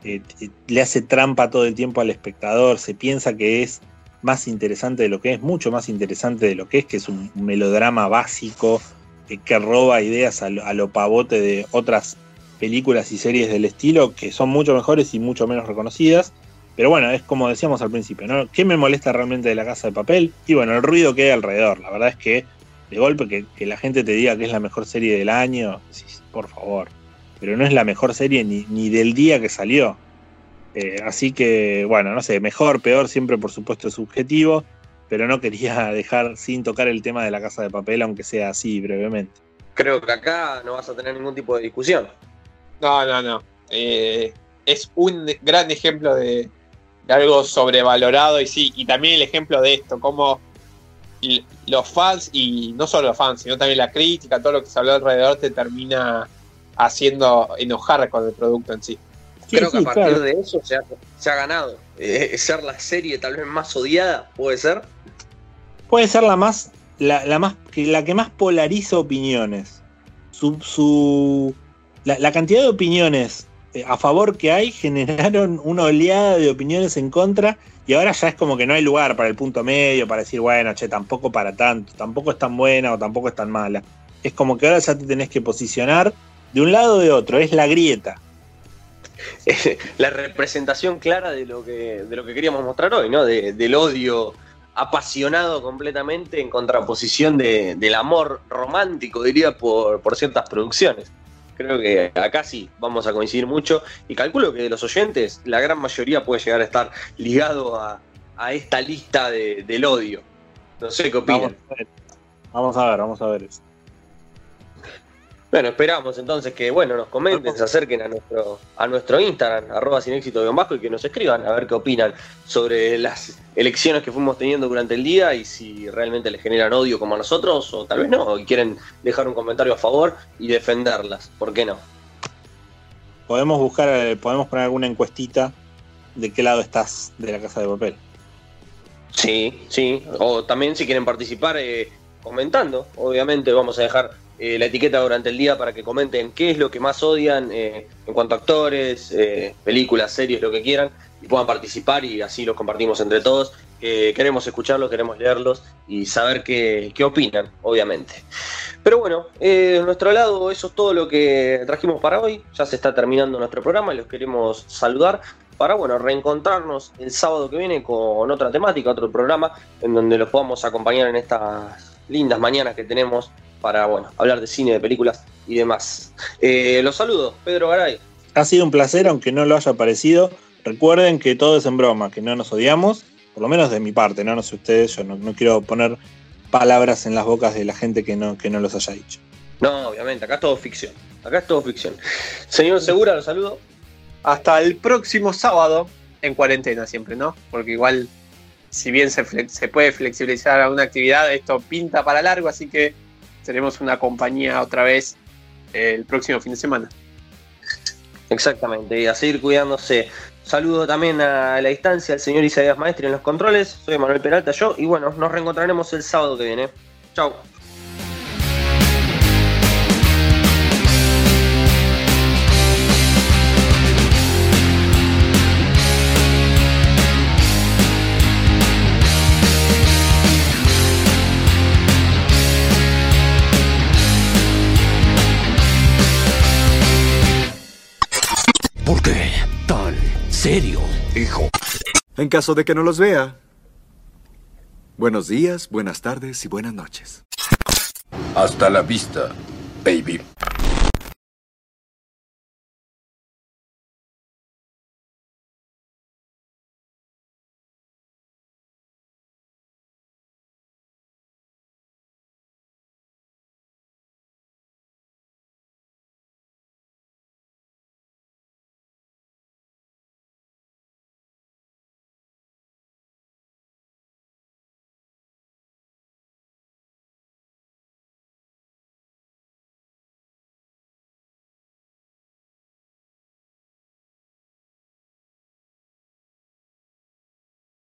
eh, t- le hace trampa todo el tiempo al espectador, se piensa que es más interesante de lo que es, mucho más interesante de lo que es, que es un melodrama básico eh, que roba ideas a lo, pavote de otras películas y series del estilo que son mucho mejores y mucho menos reconocidas. Pero bueno, es como decíamos al principio, ¿no? ¿Qué me molesta realmente de la casa de papel? Y bueno, el ruido que hay alrededor. La verdad es que de golpe que, la gente te diga que es la mejor serie del año, decís, por favor. Pero no es la mejor serie ni, ni del día que salió. Eh, así que, bueno, no sé, mejor, peor, siempre por supuesto es subjetivo, pero no quería dejar sin tocar el tema de la casa de papel, aunque sea así brevemente. Creo que acá no vas a tener ningún tipo de discusión. No, no, no. Eh, es un gran ejemplo de, de algo sobrevalorado y sí, y también el ejemplo de esto, como l- los fans, y no solo los fans, sino también la crítica, todo lo que se habló alrededor te termina haciendo enojar con el producto en sí. Creo que a partir de eso se ha, se ha ganado. Eh, ser la serie tal vez más odiada, puede ser. Puede ser la más, la, más, la que más polariza opiniones. Su, su- la, la cantidad de opiniones eh, a favor que hay generaron una oleada de opiniones en contra y ahora ya es como que no hay lugar para el punto medio, para decir, bueno, che, tampoco para tanto, tampoco es tan buena o tampoco es tan mala. Es como que ahora ya te tenés que posicionar de un lado o de otro, es la grieta. la representación clara de lo que, de lo que queríamos mostrar hoy, ¿no? De- del odio apasionado completamente en contraposición de- del amor romántico, diría, por, por ciertas producciones. Creo que acá sí vamos a coincidir mucho y calculo que de los oyentes la gran mayoría puede llegar a estar ligado a, a esta lista de- del odio. No sé qué opinan. Vamos a ver, vamos a ver, vamos a ver eso. Bueno, esperamos entonces que bueno nos comenten, se acerquen a nuestro, a nuestro Instagram, arroba sin éxito bajo, y que nos escriban a ver qué opinan sobre las elecciones que fuimos teniendo durante el día y si realmente les generan odio como a nosotros, o tal vez no, y quieren dejar un comentario a favor y defenderlas. ¿Por qué no? Podemos buscar, eh, podemos poner alguna encuestita de qué lado estás de la casa de papel. Sí, sí. O también si quieren participar eh, comentando, obviamente vamos a dejar eh, la etiqueta durante el día para que comenten qué es lo que más odian eh, en cuanto a actores, eh, películas, series, lo que quieran, y puedan participar y así los compartimos entre todos. que queremos escucharlos, queremos leerlos y saber qué, qué opinan, obviamente. Pero bueno, de nuestro lado eso es todo lo que trajimos para hoy. Ya se está terminando nuestro programa y los queremos saludar para bueno, reencontrarnos el sábado que viene con otra temática, otro programa, en donde los podamos acompañar en estas lindas mañanas que tenemos para bueno, hablar de cine, de películas y demás. Eh, los saludo, Pedro Garay. Ha sido un placer, aunque no lo haya parecido. Recuerden que todo es en broma, que no nos odiamos, por lo menos de mi parte, no, no sé ustedes, yo no, no quiero poner palabras en las bocas de la gente que no, que no los haya dicho. No, obviamente, acá es todo ficción. Acá es todo ficción. Señor Segura, los saludo. Hasta el próximo sábado, en cuarentena siempre, ¿no? Porque igual, si bien se, se puede flexibilizar alguna actividad, esto pinta para largo, así que tenemos una compañía otra vez eh, el próximo fin de semana. Exactamente, y a seguir cuidándose. Saludo también a la distancia al señor Isaías Maestri en los controles. Soy Manuel Peralta, yo, y bueno, nos reencontraremos el sábado que viene. Chau. Serio, hijo. En caso de que no los vea. Buenos días, buenas tardes y buenas noches. Hasta la vista, baby.